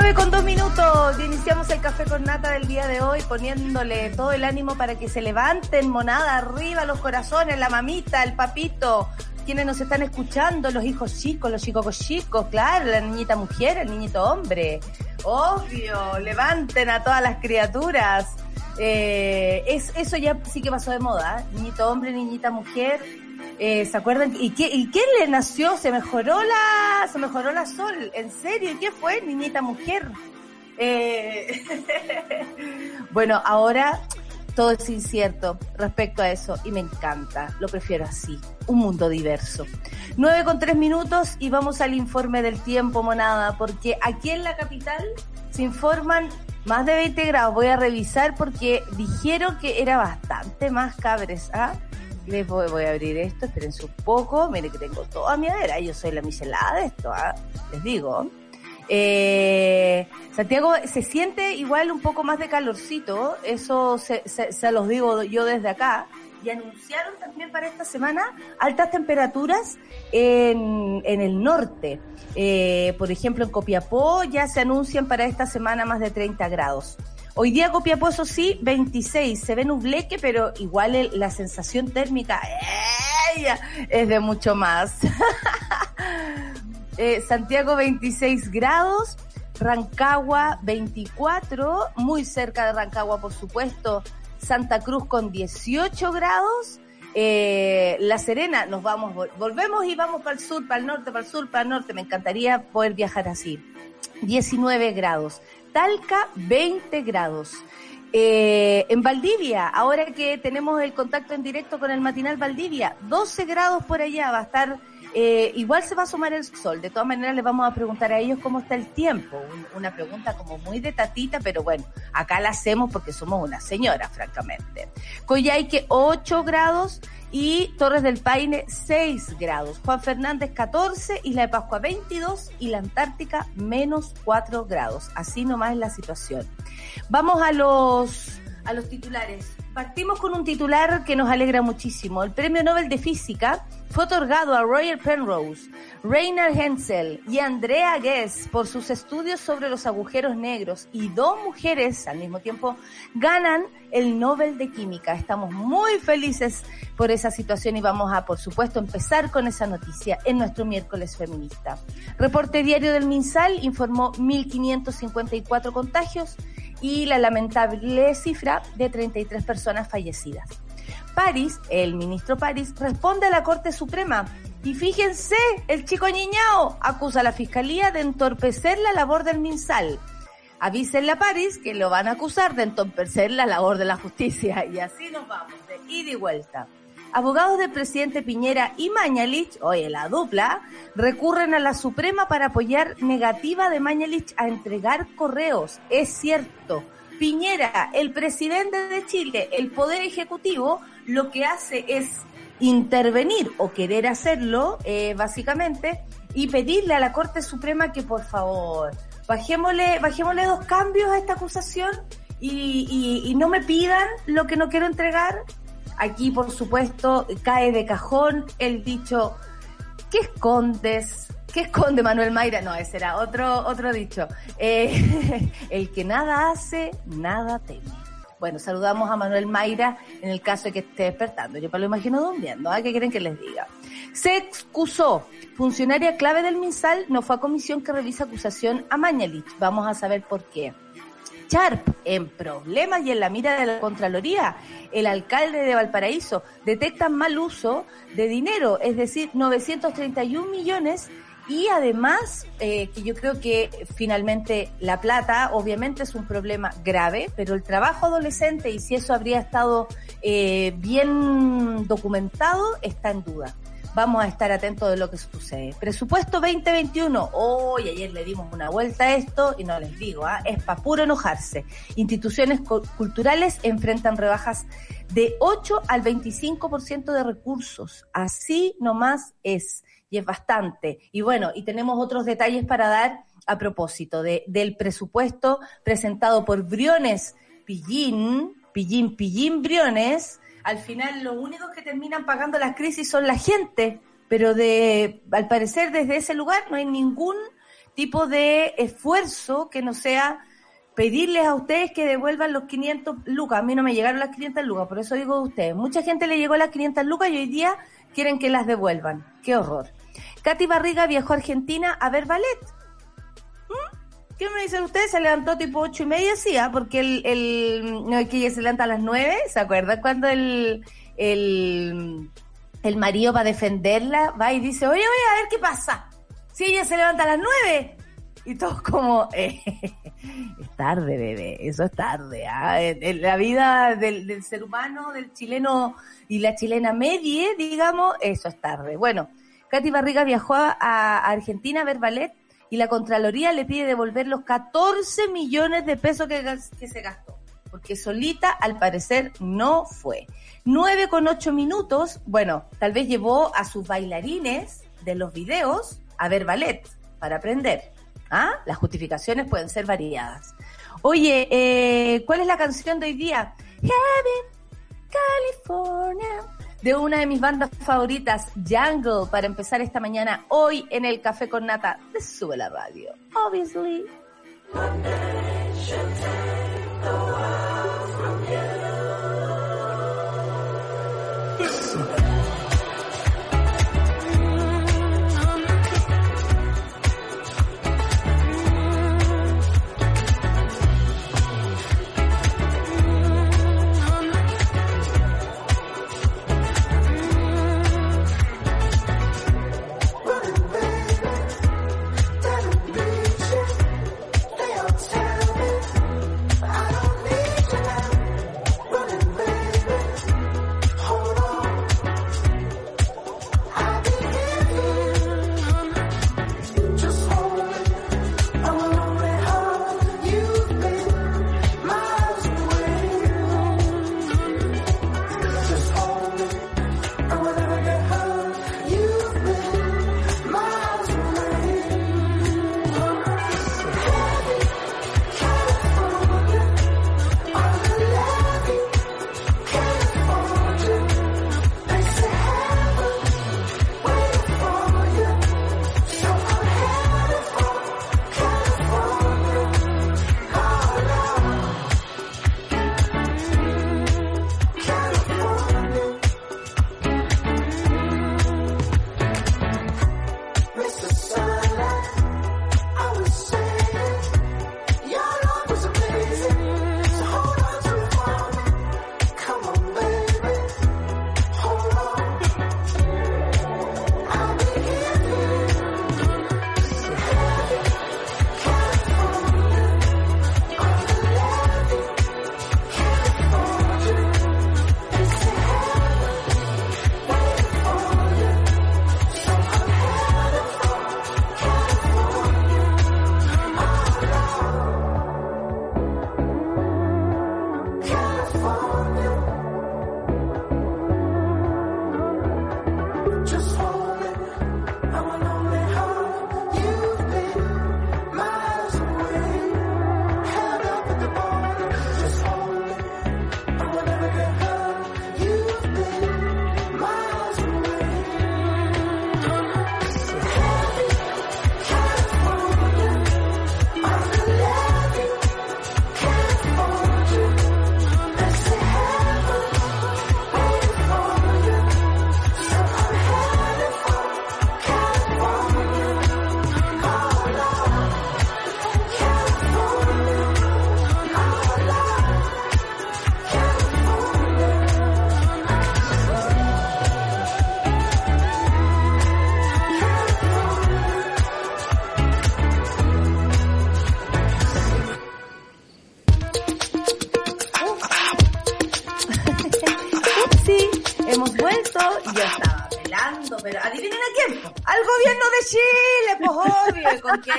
9 con 2 minutos, iniciamos el café con nata del día de hoy poniéndole todo el ánimo para que se levanten, monada arriba, los corazones, la mamita, el papito, quienes nos están escuchando, los hijos chicos, los chicos chicos, claro, la niñita mujer, el niñito hombre. Obvio, levanten a todas las criaturas. Eh, es, eso ya sí que pasó de moda, niñito hombre, niñita mujer, eh, ¿Se acuerdan? ¿Y, qué, ¿Y le nació? Se mejoró la, se mejoró la sol. ¿En serio? ¿Y qué fue? Niñita mujer. Eh, bueno, ahora todo es incierto respecto a eso y me encanta. Lo prefiero así. Un mundo diverso. 9 con 3 minutos y vamos al informe del tiempo, monada, porque aquí en la capital se informan más de 20 grados. Voy a revisar porque dijeron que era bastante más cabres, ¿ah? Les voy, voy, a abrir esto, espérense un poco. Mire que tengo toda mi adera. Yo soy la michelada de esto, ¿ah? les digo. Eh, Santiago se siente igual un poco más de calorcito. Eso se los digo yo desde acá. Y anunciaron también para esta semana altas temperaturas en, en el norte. Eh, por ejemplo, en Copiapó ya se anuncian para esta semana más de 30 grados. Hoy día Copiapó, sí, 26. Se ve nubleque, pero igual la sensación térmica es de mucho más. eh, Santiago, 26 grados. Rancagua, 24. Muy cerca de Rancagua, por supuesto. Santa Cruz con 18 grados. Eh, la Serena, nos vamos, volvemos y vamos para el sur, para el norte, para el sur, para el norte. Me encantaría poder viajar así. 19 grados. Talca 20 grados. Eh, en Valdivia, ahora que tenemos el contacto en directo con el matinal Valdivia, 12 grados por allá, va a estar, eh, igual se va a sumar el sol. De todas maneras, les vamos a preguntar a ellos cómo está el tiempo. Una pregunta como muy de tatita, pero bueno, acá la hacemos porque somos una señora, francamente. Coyhaique 8 grados y Torres del Paine 6 grados, Juan Fernández 14, Isla de Pascua 22 y la Antártica menos 4 grados. Así nomás es la situación. Vamos a los, a los titulares. Partimos con un titular que nos alegra muchísimo. El Premio Nobel de Física fue otorgado a Roger Penrose, Rainer Hensel y Andrea Guess por sus estudios sobre los agujeros negros y dos mujeres al mismo tiempo ganan el Nobel de Química. Estamos muy felices por esa situación y vamos a, por supuesto, empezar con esa noticia en nuestro miércoles feminista. Reporte diario del MinSal informó 1.554 contagios y la lamentable cifra de 33 personas fallecidas. París, el ministro París, responde a la Corte Suprema y fíjense, el chico Ñiñao acusa a la Fiscalía de entorpecer la labor del MinSal. Avísenle a París que lo van a acusar de entorpecer la labor de la justicia y así nos vamos, de ida y vuelta. Abogados del presidente Piñera y Mañalich, oye, la dupla, recurren a la Suprema para apoyar negativa de Mañalich a entregar correos. Es cierto. Piñera, el presidente de Chile, el Poder Ejecutivo, lo que hace es intervenir o querer hacerlo, eh, básicamente, y pedirle a la Corte Suprema que por favor, bajémosle, bajémosle dos cambios a esta acusación y, no me pidan lo que no quiero entregar Aquí, por supuesto, cae de cajón el dicho, ¿qué escondes? ¿Qué esconde Manuel Mayra? No, ese era otro, otro dicho. Eh, el que nada hace, nada teme. Bueno, saludamos a Manuel Mayra en el caso de que esté despertando. Yo para lo imagino durmiendo. ¿ah? ¿Qué quieren que les diga? Se excusó. Funcionaria clave del MinSal no fue a comisión que revisa acusación a Mañalich. Vamos a saber por qué. Sharp en problemas y en la mira de la Contraloría. El alcalde de Valparaíso detecta mal uso de dinero, es decir, 931 millones y además, eh, que yo creo que finalmente la plata obviamente es un problema grave, pero el trabajo adolescente y si eso habría estado eh, bien documentado está en duda. Vamos a estar atentos de lo que sucede. Presupuesto 2021. Hoy, ayer le dimos una vuelta a esto y no les digo, ¿ah? es para puro enojarse. Instituciones culturales enfrentan rebajas de 8 al 25% de recursos. Así nomás es y es bastante. Y bueno, y tenemos otros detalles para dar a propósito de, del presupuesto presentado por Briones Pillín, Pillín, Pillín Briones. Al final, los únicos que terminan pagando las crisis son la gente, pero de, al parecer, desde ese lugar no hay ningún tipo de esfuerzo que no sea pedirles a ustedes que devuelvan los 500 lucas. A mí no me llegaron las 500 lucas, por eso digo a ustedes. Mucha gente le llegó las 500 lucas y hoy día quieren que las devuelvan. Qué horror. Katy Barriga viajó a Argentina a ver ballet. ¿Mm? ¿Qué me dicen ustedes? Se levantó tipo ocho y media, sí, ¿ah? porque el, no, que ella se levanta a las nueve, ¿se acuerdan? Cuando el, el, el marido va a defenderla va y dice, oye, oye, a ver qué pasa. Si ella se levanta a las nueve. Y todos como, eh, es tarde, bebé, eso es tarde. ¿ah? La vida del, del ser humano, del chileno y la chilena media, digamos, eso es tarde. Bueno, Katy Barriga viajó a, Argentina a ver ballet y la Contraloría le pide devolver los 14 millones de pesos que, se gastó. Porque solita, al parecer, no fue. 9 con 8 minutos, bueno, tal vez llevó a sus bailarines de los videos a ver ballet para aprender. ¿Ah? Las justificaciones pueden ser variadas. Oye, eh, ¿cuál es la canción de hoy día? Heaven, California de una de mis bandas favoritas, Jungle, para empezar esta mañana hoy en el Café con Nata de Sube la Radio. Obviously.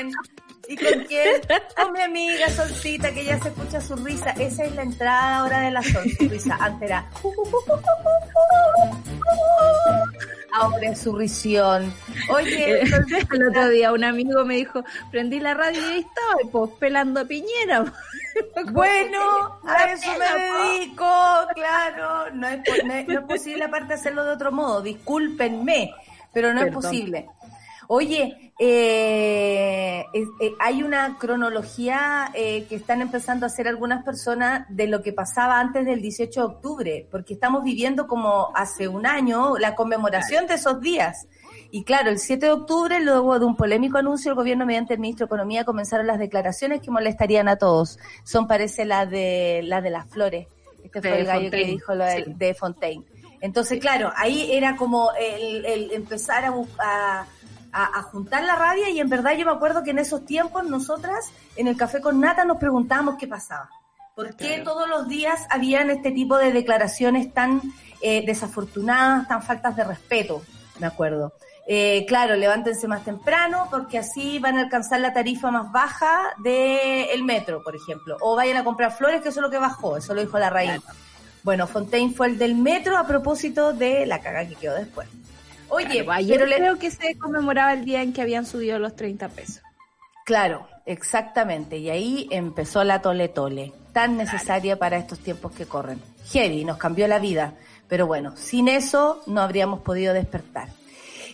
Quién? ¿Y con quién? Con mi amiga Solcita, que ya se escucha su risa. Esa es la entrada ahora de la Sol, su risa. Antes era... Ahora es su risión. Oye, el otro día un amigo me dijo, prendí la radio y ahí estaba, pues pelando a Piñera. Bueno, a eso me dedico, claro. No es, no es, posible aparte hacerlo de otro modo. Discúlpenme, pero no es posible. Oye, eh, eh, hay una cronología eh, que están empezando a hacer algunas personas de lo que pasaba antes del 18 de octubre, porque estamos viviendo como hace un año la conmemoración de esos días. Y claro, el 7 de octubre, luego de un polémico anuncio, el gobierno mediante el ministro de Economía comenzaron las declaraciones que molestarían a todos. Son, parece, las de, las de las flores. Este fue el gallo que dijo lo de, Fontaine. Entonces, claro, ahí era como el, empezar a, buscar a, juntar la rabia y en verdad yo me acuerdo que en esos tiempos nosotras en el café con nata nos preguntábamos qué pasaba. ¿Por qué todos los días habían este tipo de declaraciones tan eh, desafortunadas, tan faltas de respeto? Me acuerdo. Eh, claro, levántense más temprano porque así van a alcanzar la tarifa más baja del metro, por ejemplo. O vayan a comprar flores, que eso es lo que bajó, eso lo dijo la raíz. Bueno, Fontaine fue el del metro a propósito de la caga que quedó después. Oye, pero creo que se conmemoraba el día en que habían subido los 30 pesos. Claro, exactamente. Y ahí empezó la tole tole, tan necesaria para estos tiempos que corren. Heavy, nos cambió la vida. Pero bueno, sin eso no habríamos podido despertar.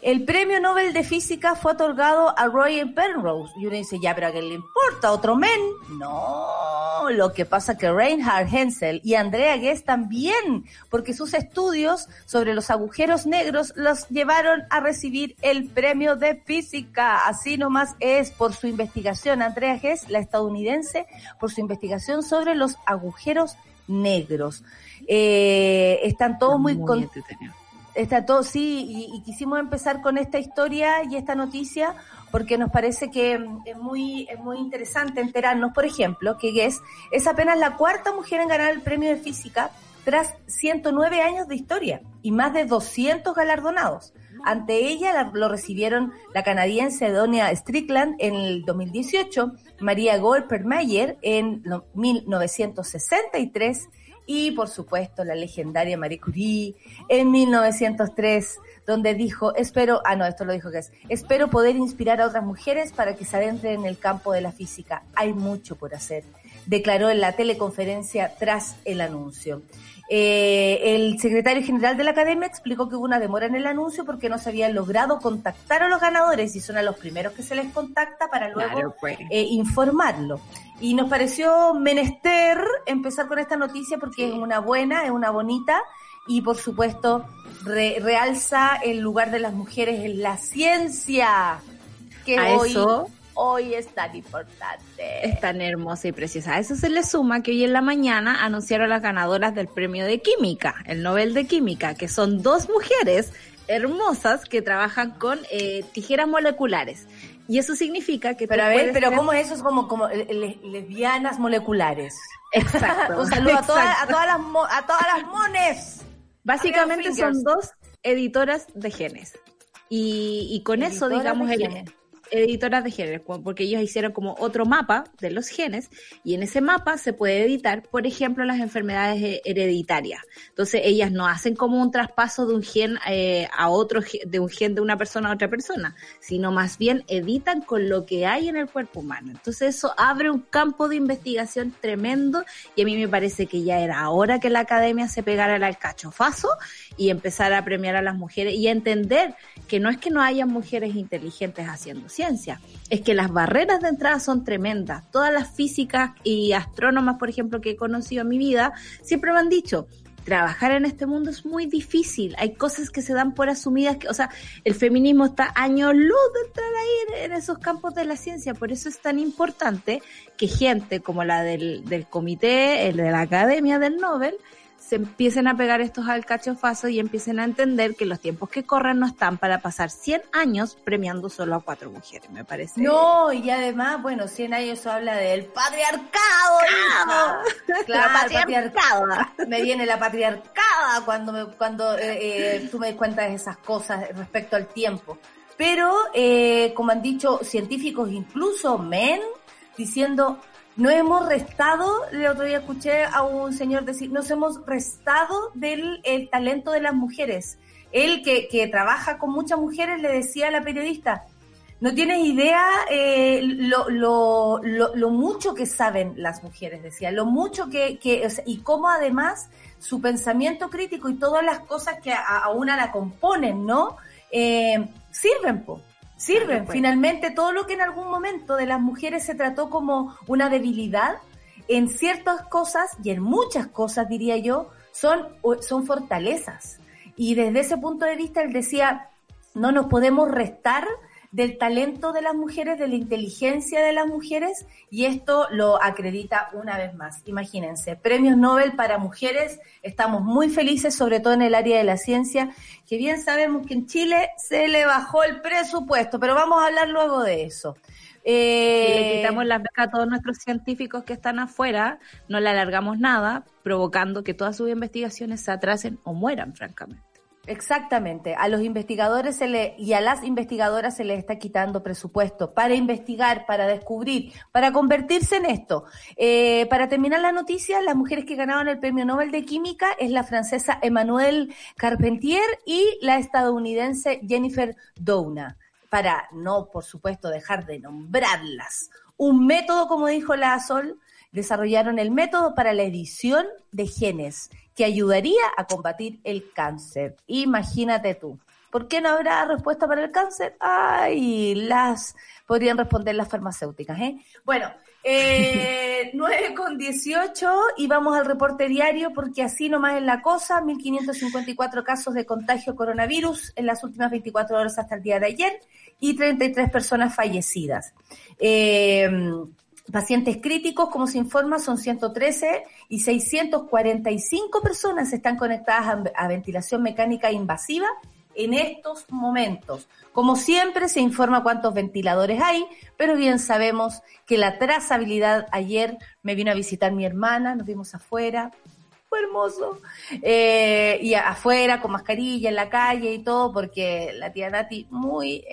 El premio Nobel de Física fue otorgado a Roy Penrose. Y uno dice, ya, pero ¿a qué le importa? ¿Otro men? No, lo que pasa es que Reinhard Hensel y Andrea Guess también, porque sus estudios sobre los agujeros negros los llevaron a recibir el premio de física. Así nomás es por su investigación. Andrea Guess, la estadounidense, por su investigación sobre los agujeros negros. Eh, están todos muy, muy está todo, sí, y, quisimos empezar con esta historia y esta noticia porque nos parece que mm, es muy, es muy interesante enterarnos, por ejemplo, que Guess es apenas la cuarta mujer en ganar el premio de física tras 109 años de historia y más de 200 galardonados. Ante ella lo recibieron la canadiense Donia Strickland en el 2018, María Goldpermeyer en 1963 y por supuesto la legendaria Marie Curie en 1903 donde dijo, espero, ah no, esto lo dijo que es, espero poder inspirar a otras mujeres para que se adentren en el campo de la física. Hay mucho por hacer, declaró en la teleconferencia tras el anuncio. Eh, el secretario general de la academia explicó que hubo una demora en el anuncio porque no se había logrado contactar a los ganadores y son a los primeros que se les contacta para luego pues. eh, informarlo. Y nos pareció menester empezar con esta noticia porque es una buena, es una bonita y por supuesto realza el lugar de las mujeres en la ciencia que hoy hoy es tan importante. Es tan hermosa y preciosa. A eso se le suma que hoy en la mañana anunciaron las ganadoras del premio de química, el Nobel de Química, que son dos mujeres hermosas que trabajan con eh, tijeras moleculares. Y eso significa que... Pero a ver, pero ¿cómo es eso? Es como, como lesbianas moleculares. Exacto. Un saludo a, todas, a, todas las, a todas las mones. Básicamente son dos editoras de genes. Y, y con eso, digamos, el, editoras de genes, porque ellos hicieron como otro mapa de los genes y en ese mapa se puede editar, por ejemplo, las enfermedades hereditarias. Entonces ellas no hacen como un traspaso de un gen eh, a otro, de un gen de una persona a otra persona, sino más bien editan con lo que hay en el cuerpo humano. Entonces eso abre un campo de investigación tremendo y a mí me parece que ya era hora que la academia se pegara al cachofazo y empezar a premiar a las mujeres y a entender que no es que no haya mujeres inteligentes haciendo ciencia, es que las barreras de entrada son tremendas. Todas las físicas y astrónomas, por ejemplo, que he conocido en mi vida, siempre me han dicho, trabajar en este mundo es muy difícil. Hay cosas que se dan por asumidas, que, o sea, el feminismo está año luz de entrar ahí en, esos campos de la ciencia. Por eso es tan importante que gente como la del, del comité, el de la Academia del Nobel, se empiecen a pegar estos alcachofazos y empiecen a entender que los tiempos que corren no están para pasar 100 años premiando solo a cuatro mujeres, me parece. No, y además, bueno, 100 años eso habla del patriarcado, Claro, patriarcado. Me viene la patriarcada cuando, me, cuando eh, eh, tú me cuentas esas cosas respecto al tiempo. Pero, eh, como han dicho científicos, incluso men, diciendo, no hemos restado, el otro día escuché a un señor decir, nos hemos restado del el talento de las mujeres. Él que, que trabaja con muchas mujeres le decía a la periodista, no tienes idea eh, lo, lo, lo, mucho que saben las mujeres, decía, lo mucho que, que y cómo además su pensamiento crítico y todas las cosas que a, una la componen, ¿no? Eh, sirven, po sirven. Pues. Finalmente, todo lo que en algún momento de las mujeres se trató como una debilidad, en ciertas cosas y en muchas cosas, diría yo, son, son fortalezas. Y desde ese punto de vista, él decía, no nos podemos restar del talento de las mujeres, de la inteligencia de las mujeres, y esto lo acredita una vez más. Imagínense, premios Nobel para mujeres, estamos muy felices, sobre todo en el área de la ciencia, que bien sabemos que en Chile se le bajó el presupuesto, pero vamos a hablar luego de eso. Eh, le quitamos las becas a todos nuestros científicos que están afuera, no le alargamos nada, provocando que todas sus investigaciones se atrasen o mueran, francamente. Exactamente. A los investigadores se le, y a las investigadoras se les está quitando presupuesto para investigar, para descubrir, para convertirse en esto. Eh, para terminar la noticia, las mujeres que ganaron el premio Nobel de Química es la francesa Emmanuelle Carpentier y la estadounidense Jennifer Doudna. Para no, por supuesto, dejar de nombrarlas. Un método, como dijo la Sol, desarrollaron el método para la edición de genes que ayudaría a combatir el cáncer. Imagínate tú. ¿Por qué no habrá respuesta para el cáncer? Ay, las podrían responder las farmacéuticas, ¿eh? Bueno, eh, 9 con 18 y vamos al reporte diario porque así nomás es la cosa, 1554 casos de contagio coronavirus en las últimas 24 horas hasta el día de ayer y 33 personas fallecidas. Eh, Pacientes críticos, como se informa, son 113 y 645 personas están conectadas a, ventilación mecánica invasiva en estos momentos. Como siempre, se informa cuántos ventiladores hay, pero bien sabemos que la trazabilidad, ayer me vino a visitar mi hermana, nos vimos afuera, fue hermoso. Eh, y afuera, con mascarilla, en la calle y todo, porque la tía Nati muy,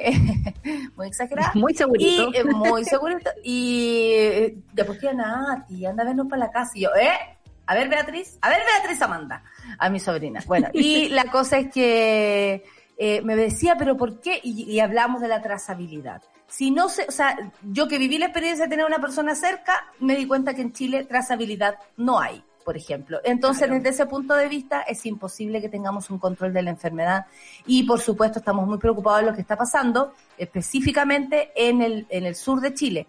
muy exagerada. Muy segurito. Y, eh, muy segurito. Y eh, pues tía Nati, anda a vernos para la casa. Y yo, ¿eh? A ver, Beatriz, a ver, Beatriz Amanda, a mi sobrina. Bueno, y la cosa es que me decía, pero ¿por qué? Y, y hablamos de la trazabilidad si no se, o sea, yo que viví la experiencia de tener una persona cerca, me di cuenta que en Chile trazabilidad no hay por ejemplo. Entonces, desde ese punto de vista, es imposible que tengamos un control de la enfermedad. Y, por supuesto, estamos muy preocupados de lo que está pasando, específicamente en el, en el sur de Chile.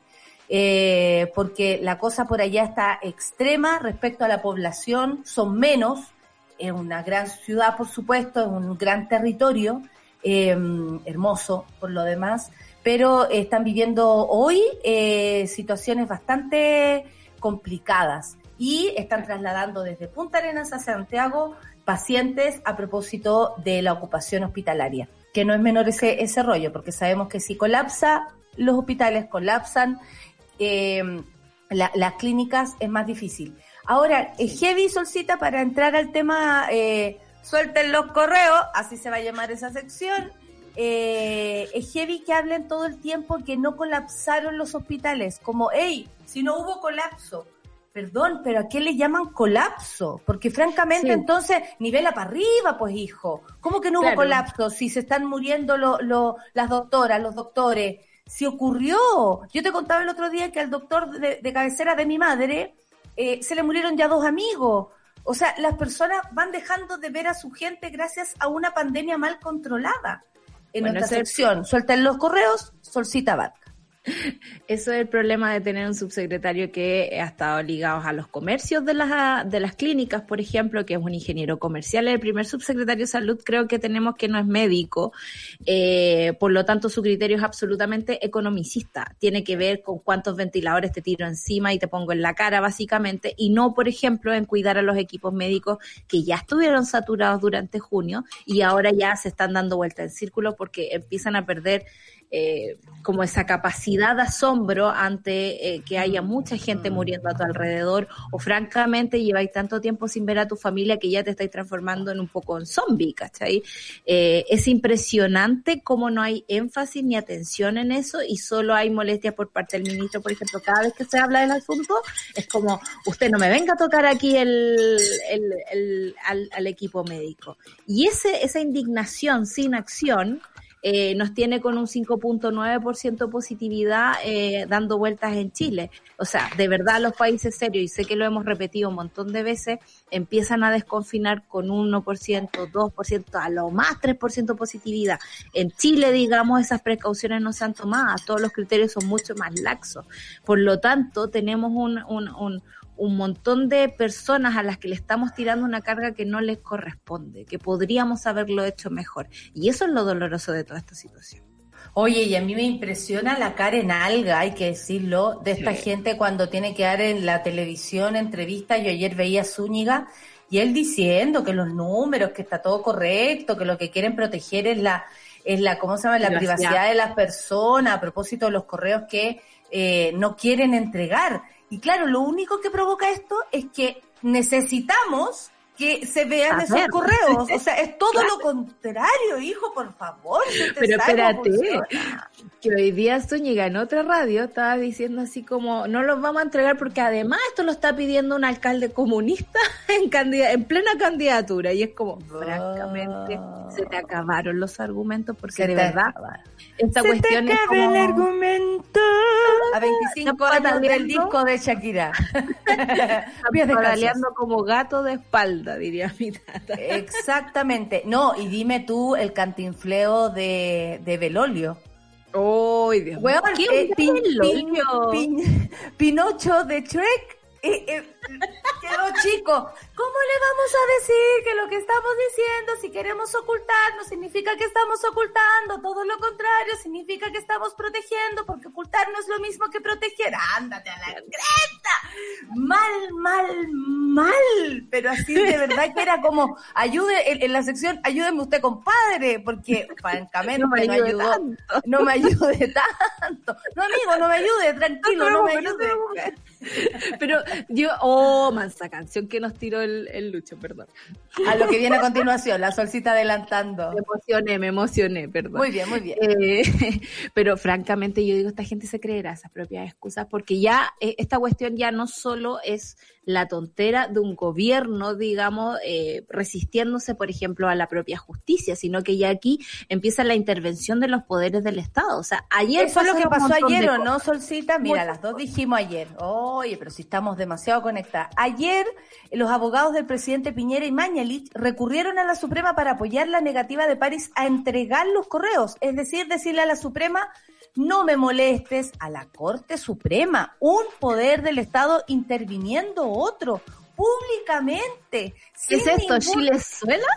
Eh, porque la cosa por allá está extrema respecto a la población, son menos, es una gran ciudad, por supuesto, es un gran territorio, eh, hermoso por lo demás, pero están viviendo hoy eh, situaciones bastante complicadas y están trasladando desde Punta Arenas a Santiago pacientes a propósito de la ocupación hospitalaria, que no es menor ese, ese rollo, porque sabemos que si colapsa, los hospitales colapsan, em, las clínicas es más difícil. Ahora, es heavy, Solcita, para entrar al tema, eh, suelten los correos, así se va a llamar esa sección. Eh, es heavy que hablen todo el tiempo que no colapsaron los hospitales, como, hey, si no hubo colapso, Perdón, pero ¿a qué le llaman colapso? Porque francamente entonces nivela para arriba, pues hijo. ¿Cómo que no hubo colapso si se están muriendo lo, las doctoras, los doctores? Si ocurrió. Yo te contaba el otro día que al doctor de, cabecera de mi madre eh, se le murieron ya dos amigos. O sea, las personas van dejando de ver a su gente gracias a una pandemia mal controlada. En nuestra sección, suelten los correos, Solcita Barca. Eso es el problema de tener un subsecretario que ha estado ligado a los comercios de las, de las clínicas, por ejemplo, que es un ingeniero comercial. El primer subsecretario de salud creo que tenemos que no es médico, eh, por lo tanto su criterio es absolutamente economicista. Tiene que ver con cuántos ventiladores te tiro encima y te pongo en la cara, básicamente, y no, por ejemplo, en cuidar a los equipos médicos que ya estuvieron saturados durante junio y ahora ya se están dando vuelta en círculo porque empiezan a perder eh, como esa capacidad de asombro ante eh, que haya mucha gente muriendo a tu alrededor o francamente lleváis tanto tiempo sin ver a tu familia que ya te estáis transformando en un poco en zombie, ¿cachai? Eh, es impresionante cómo no hay énfasis ni atención en eso y solo hay molestia por parte del ministro, por ejemplo, cada vez que se habla del asunto es como, usted no me venga a tocar aquí el, el, al, al equipo médico. Y ese, esa indignación sin acción, eh, nos tiene con un 5.9% positividad eh, dando vueltas en Chile. O sea, de verdad los países serios, y sé que lo hemos repetido un montón de veces, empiezan a desconfinar con 1%, 2%, a lo más 3% positividad. En Chile, digamos, esas precauciones no se han tomado, todos los criterios son mucho más laxos. Por lo tanto, tenemos un, un, un un montón de personas a las que le estamos tirando una carga que no les corresponde, que podríamos haberlo hecho mejor. Y eso es lo doloroso de toda esta situación. Oye, y a mí me impresiona la cara en alga, hay que decirlo, de esta gente cuando tiene que dar en la televisión entrevista. Yo ayer veía a Zúñiga y él diciendo que los números, que está todo correcto, que lo que quieren proteger es la, es la, ¿cómo se llama? La privacidad, de las personas a propósito de los correos que eh, no quieren entregar. Y claro, lo único que provoca esto es que necesitamos que se vean esos correos. O sea, es todo lo contrario, hijo, por favor. Pero espérate, que hoy día Zúñiga en otra radio estaba diciendo así como, no los vamos a entregar porque además esto lo está pidiendo un alcalde comunista en, en plena candidatura. Y es como, francamente, se te acabaron los argumentos porque de verdad, esta cuestión es como... el argumento. A 25 años del disco de Shakira. Estás como gato de espalda diría mi tata. Exactamente. No, y dime tú el cantinfleo de, de Belolio. ¡Uy, Dios mío! ¿Qué eh, Pinocho de Shrek eh, eh, quedó chico. ¿Cómo le vamos a decir que lo que estamos diciendo, si queremos ocultar, no significa que estamos ocultando? Todo lo contrario, significa que estamos protegiendo, porque ocultar no es lo mismo que proteger. ¡Ándate a la creta! Mal, mal, mal. Pero así de verdad que era como, ayude, en, la sección, ayúdeme usted, compadre, porque francamente no me, ayudó. No me ayude tanto. No, amigo, no me ayude, tranquilo, no, me ayude. Pero yo, oh, mansa canción que nos tiró el, Lucho, perdón. A lo que viene a continuación, la solcita adelantando. Me emocioné, me emocioné, perdón. Muy bien, muy bien. Eh, pero francamente yo digo, esta gente se creerá esas propias excusas porque ya eh, esta cuestión ya no solo es la tontera de un gobierno, digamos, eh, resistiéndose, por ejemplo, a la propia justicia, sino que ya aquí empieza la intervención de los poderes del Estado. O sea, ayer fue lo que pasó ayer, ¿o no, Solcita? Mira, las dos dijimos ayer. Oye, pero si estamos demasiado conectadas. Ayer, los abogados del presidente Piñera y Mañalich recurrieron a la Suprema para apoyar la negativa de París a entregar los correos, es decir, decirle a la Suprema no me molestes a la Corte Suprema, un poder del Estado interviniendo otro, públicamente. ¿Qué es esto, Chilezuela?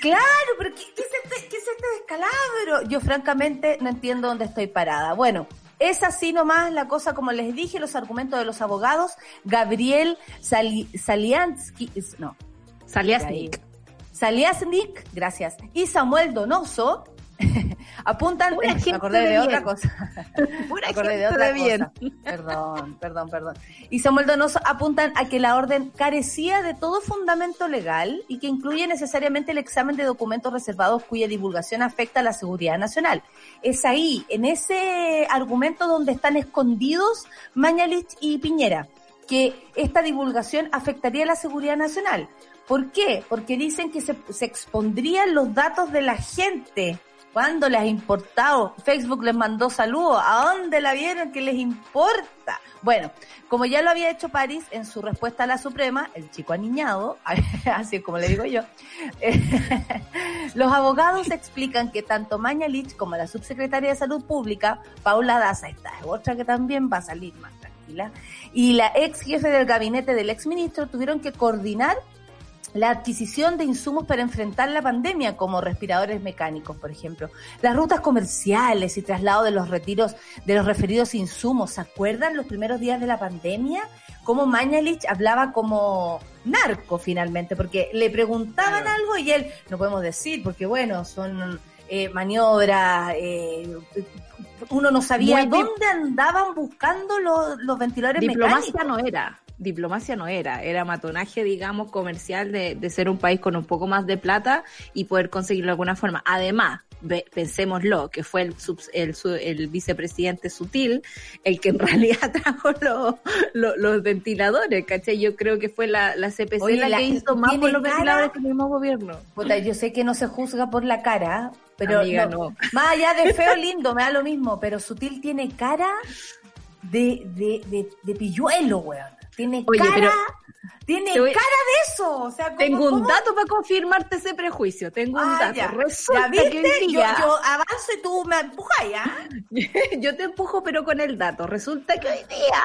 Claro, pero ¿qué, es este, ¿qué, es este, descalabro? Yo francamente no entiendo dónde estoy parada. Bueno, es así nomás la cosa, como les dije, los argumentos de los abogados. Gabriel Saliansky, no. Saliasnik. Saliasnik, gracias. Y Samuel Donoso apuntan, me acordé de, otra cosa. me acordé de otra cosa. Perdón, perdón, perdón. Y Samuel Donoso apuntan a que la orden carecía de todo fundamento legal y que incluye necesariamente el examen de documentos reservados cuya divulgación afecta a la seguridad nacional. Es ahí, en ese argumento donde están escondidos Mañalich y Piñera, que esta divulgación afectaría a la seguridad nacional. ¿Por qué? Porque dicen que se, se expondrían los datos de la gente ¿Cuándo les ha importado? Facebook les mandó saludos. ¿A dónde la vieron? ¿Qué les importa? Bueno, como ya lo había hecho París en su respuesta a la Suprema, el chico aniñado, así es como le digo yo, los abogados explican que tanto Mañalich como la subsecretaria de Salud Pública, Paula Daza, esta es otra que también va a salir más tranquila, y la ex jefe del gabinete del ex ministro tuvieron que coordinar la adquisición de insumos para enfrentar la pandemia, como respiradores mecánicos, por ejemplo, las rutas comerciales y traslado de los retiros de los referidos insumos. ¿Se acuerdan los primeros días de la pandemia? Cómo Mañalich hablaba como narco finalmente, porque le preguntaban algo y él, no podemos decir, porque bueno, son eh, maniobras, eh, uno no sabía dónde andaban buscando los, los ventiladores Diplomacia no era diplomacia no era, era matonaje, digamos, comercial de, de ser un país con un poco más de plata y poder conseguirlo de alguna forma. Además, pensémoslo, que fue el, el, el, vicepresidente sutil el que en realidad trajo los, los, ventiladores, ¿cachai? Yo creo que fue la, la CPC la, que hizo más por los ventiladores que el mismo gobierno. yo sé que no se juzga por la cara, pero no, más allá de feo lindo, me da lo mismo, pero sutil tiene cara de, de, de, de pilluelo, weón. Tiene cara. Tiene cara de eso. O sea, tengo un dato para confirmarte ese prejuicio. Tengo un ah, dato. Resulta que yo, avanzo y tú me empujas ya. yo te empujo, pero con el dato. Resulta que hoy día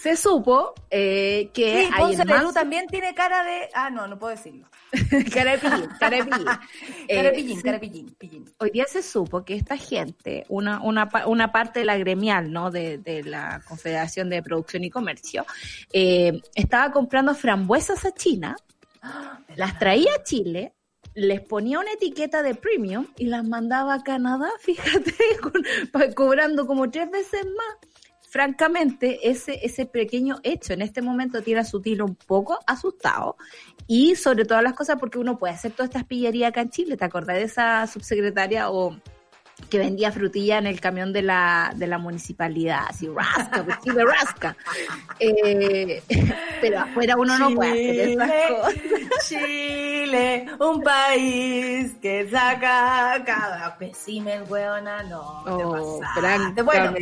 se supo eh, que sí, Ponce también tiene cara de. Ah, no, no puedo decirlo. cara de pillín, cara de pillín. cara de pillín, cara de pillín, pillín, Hoy día se supo que esta gente, una, una, una parte de la gremial, ¿no? De, de la Confederación de Producción y Comercio, eh, estaba comprando frambuesas a China, las traía a Chile, les ponía una etiqueta de premium y las mandaba a Canadá, fíjate, cobrando como tres veces más. Francamente, ese, ese pequeño hecho en este momento tiene a Sutil un poco asustado y sobre todas las cosas porque uno puede hacer toda esta pillería acá en Chile. ¿Te acordás de esa subsecretaria o que vendía frutilla en el camión de la, de la municipalidad, así rasca, de rasca. Eh, pero afuera uno no puede hacer esas cosas. Chile, un país que saca cada pesimen, weona, no, oh, Bueno,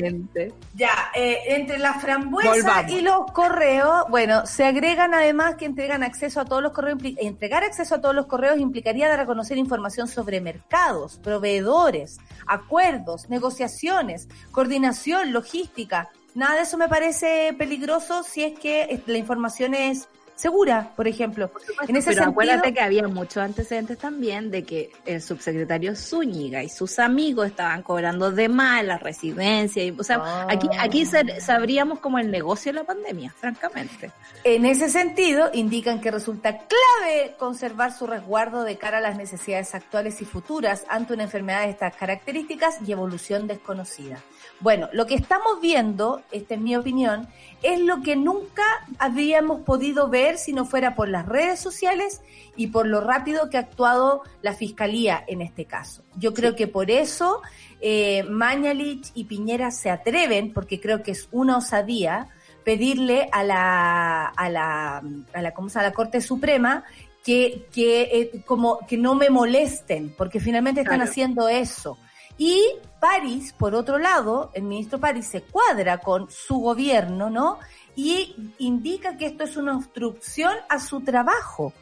ya, eh, entre las frambuesas y los correos, bueno, se agregan además que entregan acceso a todos los correos, entregar acceso a todos los correos implicaría dar a conocer información sobre mercados, proveedores, acuerdos, negociaciones, coordinación, logística. Nada de eso me parece peligroso si es que la información es segura, por ejemplo. en ese pero acuérdate que había muchos antecedentes también de que el subsecretario Zúñiga y sus amigos estaban cobrando de más la residencia. Y, o sea, aquí, aquí ah. sabríamos como el negocio de la pandemia, francamente. En ese sentido, indican que resulta clave conservar su resguardo de cara a las necesidades actuales y futuras ante una enfermedad de estas características y evolución desconocida. Bueno, lo que estamos viendo, esta es mi opinión, es lo que nunca habíamos podido ver si no fuera por las redes sociales y por lo rápido que ha actuado la Fiscalía en este caso. Yo creo que por eso eh, Mañalich y Piñera se atreven, porque creo que es una osadía, pedirle a la, a la, a la, ¿cómo se la Corte Suprema que, que, eh, como, que no me molesten, porque finalmente están haciendo eso. Y París, por otro lado, el ministro París se cuadra con su gobierno, ¿no? Y indica que esto es una obstrucción a su trabajo.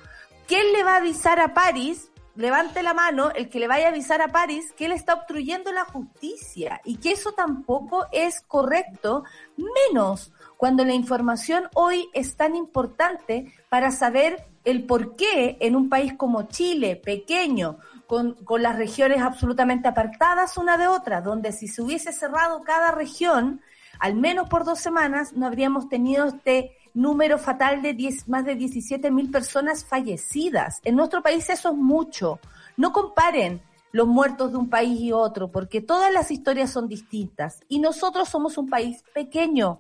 ¿Quién le va a avisar a París? Levante la mano el que le vaya a avisar a París que él está obstruyendo la justicia y que eso tampoco es correcto, menos cuando la información hoy es tan importante para saber el por qué en un país como Chile, pequeño, con, con las regiones absolutamente apartadas una de otra, donde si se hubiese cerrado cada región, al menos por dos semanas, no habríamos tenido este número fatal de 10, más de 17 mil personas fallecidas. En nuestro país eso es mucho. No comparen los muertos de un país y otro, porque todas las historias son distintas. Y nosotros somos un país pequeño,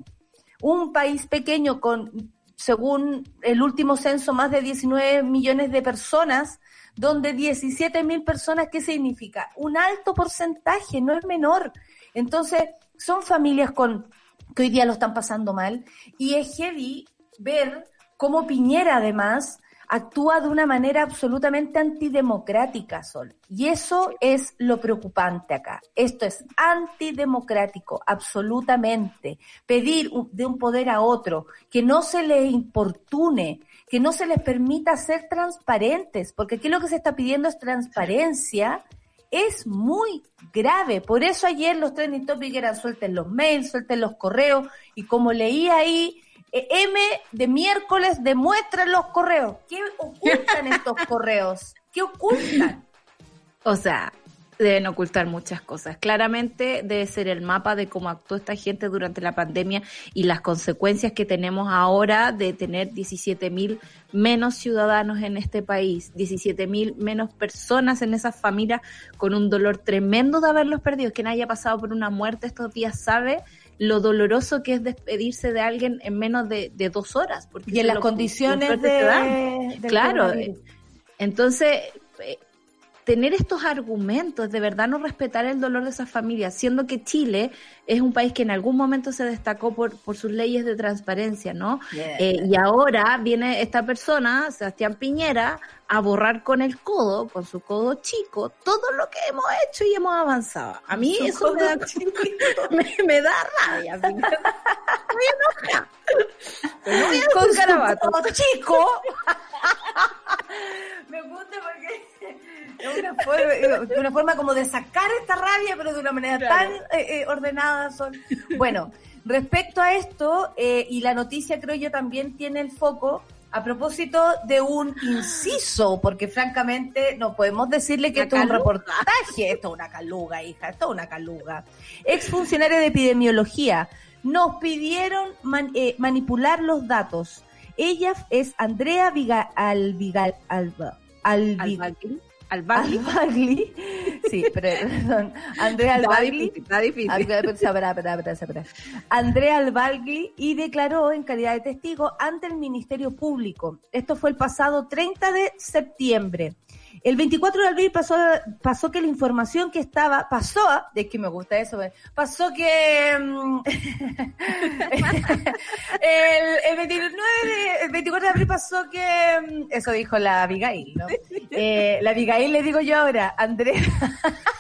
un país pequeño con, según el último censo, más de 19 millones de personas donde 17 mil personas, ¿qué significa? Un alto porcentaje, no es menor. Entonces, son familias con que hoy día lo están pasando mal y es heavy ver cómo Piñera además actúa de una manera absolutamente antidemocrática, Sol. Y eso es lo preocupante acá. Esto es antidemocrático, absolutamente. Pedir de un poder a otro, que no se le importune, que no se les permita ser transparentes, porque aquí lo que se está pidiendo es transparencia, es muy grave. Por eso ayer los trending topics eran suelten los mails, suelten los correos, y como leí ahí, eh, M de miércoles demuestran los correos. ¿Qué ocultan estos correos? ¿Qué ocultan? O sea, deben ocultar muchas cosas. Claramente debe ser el mapa de cómo actuó esta gente durante la pandemia y las consecuencias que tenemos ahora de tener 17 mil menos ciudadanos en este país, 17 mil menos personas en esas familias con un dolor tremendo de haberlos perdido. Quien haya pasado por una muerte estos días sabe lo doloroso que es despedirse de alguien en menos de, dos horas. Porque y en las condiciones de, Claro. Entonces, eh, tener estos argumentos, de verdad no respetar el dolor de esas familias, siendo que Chile es un país que en algún momento se destacó por, por sus leyes de transparencia, ¿no? Eh, y ahora viene esta persona, Sebastián Piñera, a borrar con el codo, con su codo chico, todo lo que hemos hecho y hemos avanzado. A mí eso me da, me, da rabia. Me enoja. con chico. me gusta porque una forma, una forma como de sacar esta rabia, pero de una manera tan eh, eh, ordenada. Son. Bueno, respecto a esto, eh, y la noticia creo yo también tiene el foco a propósito de un inciso, porque francamente no podemos decirle que esto es un reportaje, esto es una caluga, hija, esto es una caluga. Ex funcionario de epidemiología, nos pidieron manipular los datos. Ella es Andrea Vigal, Alvigal, Alba, Albagli. Sí, perdón. Andrea Albagli. Está difícil. Andrea Albagli y declaró en calidad de testigo ante el Ministerio Público. Esto fue el pasado 30 de septiembre. El 24 de abril pasó, pasó que la información que estaba, pasó, de que me gusta eso, pasó que mm, el, 29 el 24 de abril pasó que, mm, eso dijo la Abigail, ¿no? Eh, la Abigail le digo yo ahora, Andrea.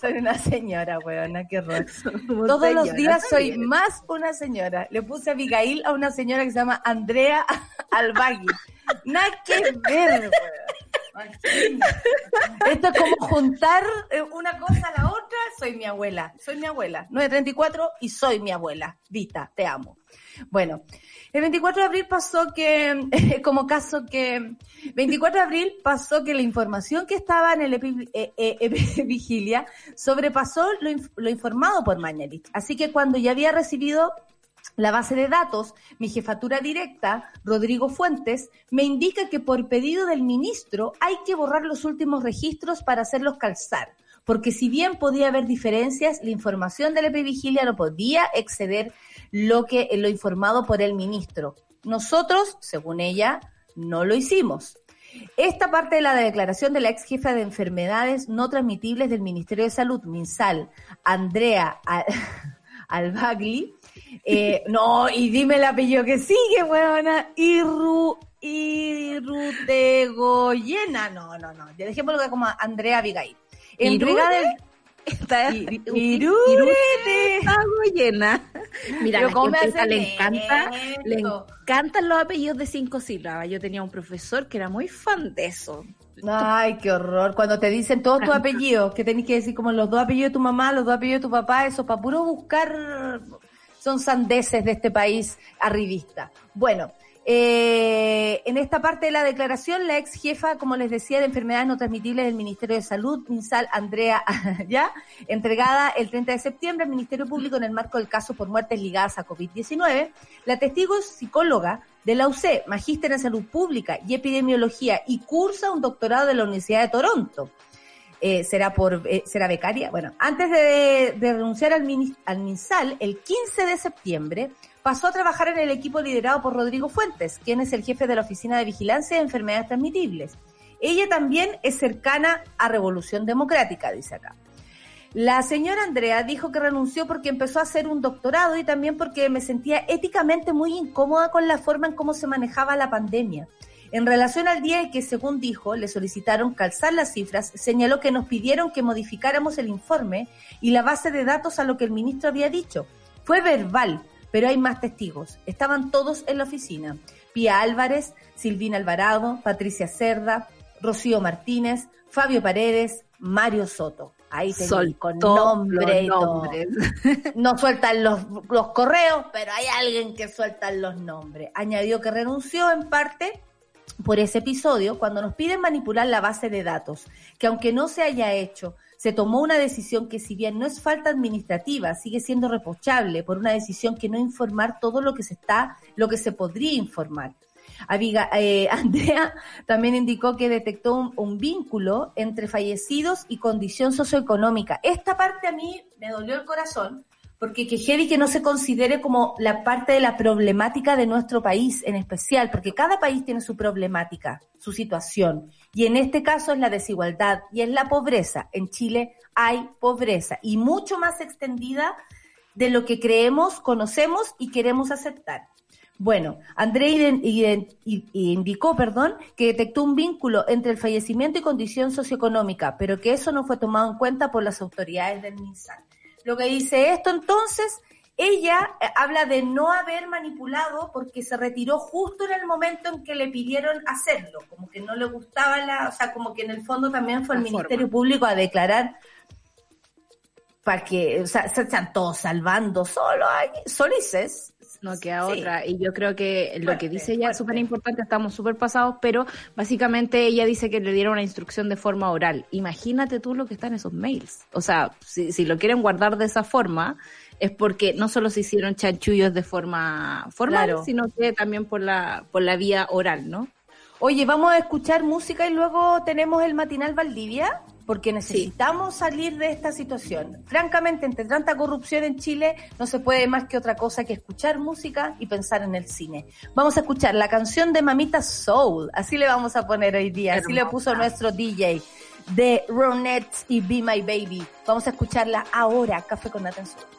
soy una señora, weona, qué horror. Todos los días soy más una señora. Le puse Abigail a una señora que se llama Andrea Albagui. Nada que ver, Esto es como juntar eh, una cosa a la otra. Soy mi abuela, soy mi abuela. 934 y soy mi abuela. Vita, te amo. Bueno, el 24 de abril pasó que, como caso que, 24 de abril pasó que la información que estaba en el epi, eh, eh, Vigilia sobrepasó lo, lo informado por Mañalich. Así que cuando ya había recibido la base de datos, mi jefatura directa, Rodrigo Fuentes, me indica que por pedido del ministro hay que borrar los últimos registros para hacerlos calzar, porque si bien podía haber diferencias, la información de la Vigilia no podía exceder lo que lo informado por el ministro. Nosotros, según ella, no lo hicimos. Esta parte de la declaración de la ex jefa de enfermedades no transmitibles del Ministerio de Salud, MinSal, Andrea Albagli, eh, no, y dime el apellido que sigue, weona. Irru, Irrutegoyena. No, no, no. Ya dejémoslo como Andrea Abigail. Entrega del... Irurete. Mira, le encanta, le encantan los apellidos de cinco sílabas. Yo tenía un profesor que era muy fan de eso. Ay, qué horror. Cuando te dicen todos tus apellidos, que tenés que decir como los dos apellidos de tu mamá, los dos apellidos de tu papá, eso para puro buscar son sandeces de este país arribista. Bueno, eh, en esta parte de la declaración, la ex jefa, como les decía, de enfermedades no transmitibles del Ministerio de Salud, MinSal Andrea Ya, entregada el 30 de septiembre al Ministerio Público en el marco del caso por muertes ligadas a COVID-19, la testigo es psicóloga de la UC, magíster en salud pública y epidemiología y cursa un doctorado de la Universidad de Toronto. Eh, será por eh, será becaria. Bueno, antes de, renunciar al, al MinSal, el 15 de septiembre, pasó a trabajar en el equipo liderado por Rodrigo Fuentes, quien es el jefe de la Oficina de Vigilancia de Enfermedades Transmitibles. Ella también es cercana a Revolución Democrática, dice acá. La señora Andrea dijo que renunció porque empezó a hacer un doctorado y también porque me sentía éticamente muy incómoda con la forma en cómo se manejaba la pandemia. En relación al día en que, según dijo, le solicitaron calzar las cifras, señaló que nos pidieron que modificáramos el informe y la base de datos a lo que el ministro había dicho. Fue verbal, pero hay más testigos. Estaban todos en la oficina. Pía Álvarez, Silvina Alvarado, Patricia Cerda, Rocío Martínez, Fabio Paredes, Mario Soto. Ahí te con nombre y No sueltan los, los correos, pero hay alguien que suelta los nombres. Añadió que renunció en parte por ese episodio cuando nos piden manipular la base de datos, que aunque no se haya hecho, se tomó una decisión que si bien no es falta administrativa, sigue siendo reprochable por una decisión que no informar todo lo que se está, lo que se podría informar. Eh, Andrea también indicó que detectó un, vínculo entre fallecidos y condición socioeconómica. Esta parte a mí me dolió el corazón, porque que heavy que no se considere como la parte de la problemática de nuestro país en especial, porque cada país tiene su problemática, su situación, y en este caso es la desigualdad y es la pobreza. En Chile hay pobreza y mucho más extendida de lo que creemos, conocemos y queremos aceptar. Bueno, André indicó, perdón, que detectó un vínculo entre el fallecimiento y condición socioeconómica, pero que eso no fue tomado en cuenta por las autoridades del MinSal. Lo que dice esto entonces, ella eh, habla de no haber manipulado porque se retiró justo en el momento en que le pidieron hacerlo, como que no le gustaba la, o sea, como que en el fondo también fue el Ministerio Público a declarar para que, o sea, se están todos salvando solo, solices, no queda otra. Y yo creo que lo que dice ella es súper importante, estamos súper pasados, pero básicamente ella dice que le dieron una instrucción de forma oral. Imagínate tú lo que está en esos mails. O sea, si, si lo quieren guardar de esa forma, es porque no solo se hicieron chanchullos de forma formal, sino que también por la, por la vía oral, ¿no? Oye, vamos a escuchar música y luego tenemos el matinal Valdivia porque necesitamos salir de esta situación. Francamente, entre tanta corrupción en Chile, no se puede más que otra cosa que escuchar música y pensar en el cine. Vamos a escuchar la canción de Mamita Soul, así le vamos a poner hoy día, así le puso nuestro DJ de Ronettes y Be My Baby. Vamos a escucharla ahora, Café con Atención.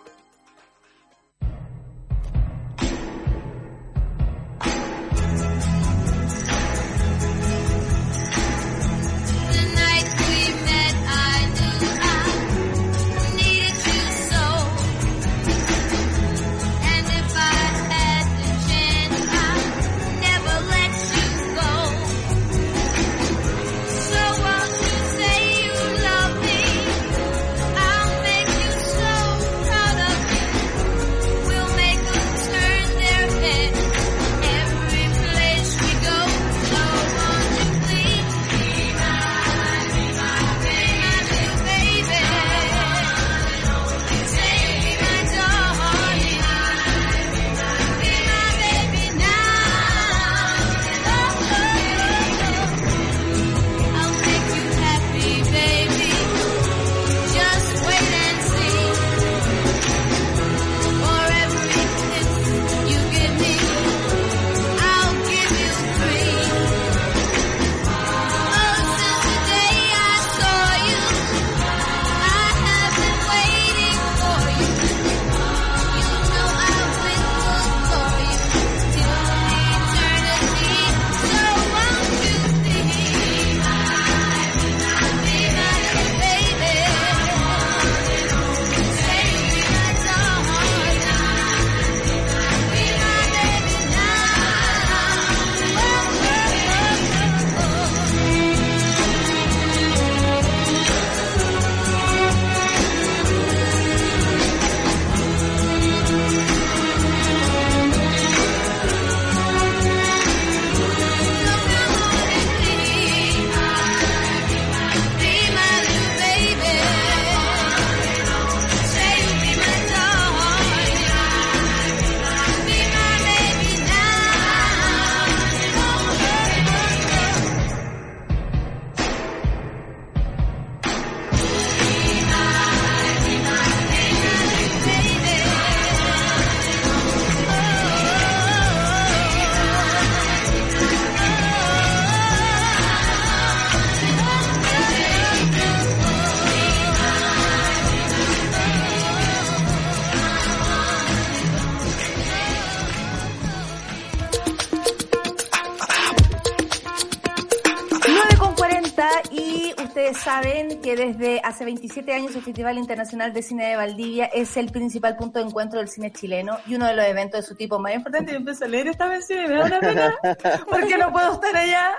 Hace 27 años el Festival Internacional de Cine de Valdivia es el principal punto de encuentro del cine chileno y uno de los eventos de su tipo más importante. Yo empecé a leer esta mención y me da una pena porque no puedo estar allá.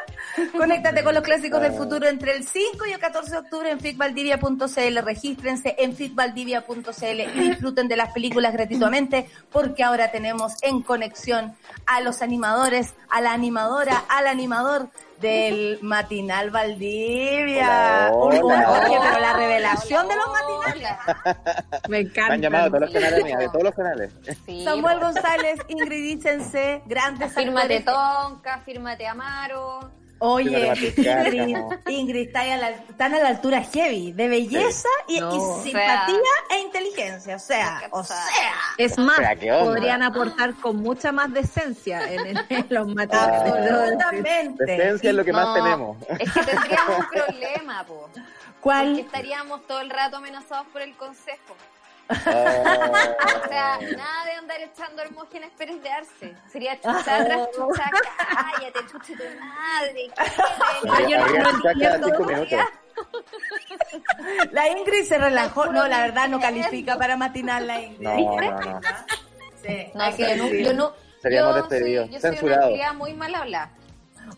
Conéctate con los clásicos del futuro entre el 5 y el 14 de octubre en fitvaldivia.cl. Regístrense en fitvaldivia.cl y disfruten de las películas gratuitamente porque ahora tenemos en conexión a los animadores, a la animadora, al animador del matinal Valdivia. pero la revelación de los matinales. Me encanta. Me han llamado todos los canales, de todos los canales. Samuel González, Ingrid Dícense, grandes Fírmate Tonka, fírmate Amaro. Oye, Ingrid, Ingrid está a la, están a la altura heavy, de belleza y, simpatía e inteligencia. O sea, o sea. Es más, podrían aportar con mucha más decencia en, los matrimonios. Absolutamente. Decencia es lo que más tenemos. Es que tendríamos un problema, po. ¿Cuál? Porque estaríamos todo el rato amenazados por el consejo. O sea, nada de andar echando Hermógenes Pérez de Arce. Sería chucha tras chucha, cállate, chucha tu madre. Yo no, entiendo. La Ingrid se relajó. No, la verdad no califica para matinar la Ingrid. No, no, no. Sí, no, que no, yo no. Seríamos despedidos, yo. Soy una muy mal hablar.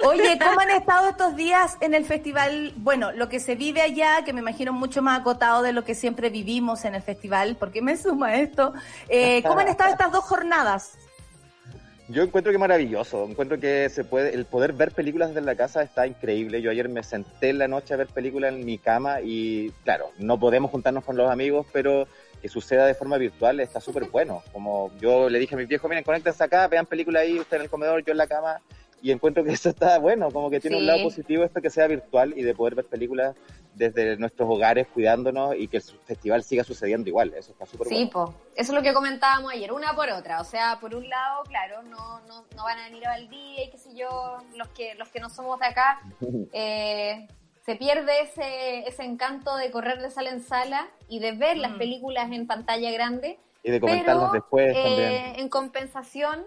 Oye, ¿cómo han estado estos días en el festival? Bueno, lo que se vive allá, que me imagino mucho más acotado de lo que siempre vivimos en el festival, porque me suma esto. Eh, ¿Cómo han estado estas dos jornadas? Yo encuentro que maravilloso, encuentro que se puede, el poder ver películas desde la casa está increíble. Yo ayer me senté en la noche a ver películas en mi cama y claro, no podemos juntarnos con los amigos, pero que suceda de forma virtual está súper bueno. Como yo le dije a mis viejos, miren, conéctense acá, vean películas ahí, usted en el comedor, yo en la cama, y encuentro que eso está bueno, como que tiene un lado positivo esto que sea virtual y de poder ver películas desde nuestros hogares cuidándonos y que el festival siga sucediendo igual, eso está súper bueno. Sí, eso es lo que comentábamos ayer, una por otra, o sea, por un lado, claro, no, no, no van a venir a Valdivia y qué sé yo, los que, los que no somos de acá, eh, se pierde ese, ese encanto de correr de sala en sala y de ver las mm. películas en pantalla grande. Y de comentarlas después eh, también. En compensación,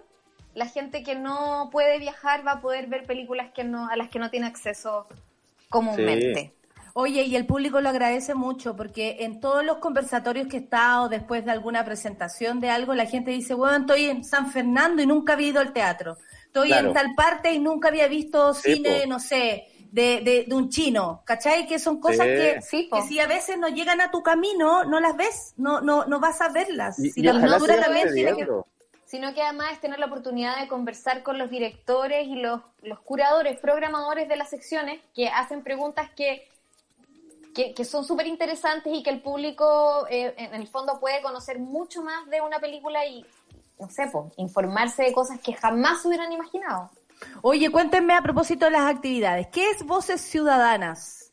la gente que no puede viajar va a poder ver películas que no, a las que no tiene acceso comúnmente. Oye, y el público lo agradece mucho porque en todos los conversatorios que he estado después de alguna presentación de algo, la gente dice, bueno, estoy en San Fernando y nunca había ido al teatro. Estoy en tal parte y nunca había visto cine, no sé, de, de, un chino, ¿cachai? Que son cosas que, que si a veces no llegan a tu camino, no las ves, no no no vas a verlas. si la cultura también tiene que sino que además es tener la oportunidad de conversar con los directores y los, los curadores, programadores de las secciones que hacen preguntas que, que, son súper interesantes y que el público eh, en el fondo puede conocer mucho más de una película y, no sé, pues, informarse de cosas que jamás hubieran imaginado. Oye, cuéntenme a propósito de las actividades, ¿qué es Voces Ciudadanas?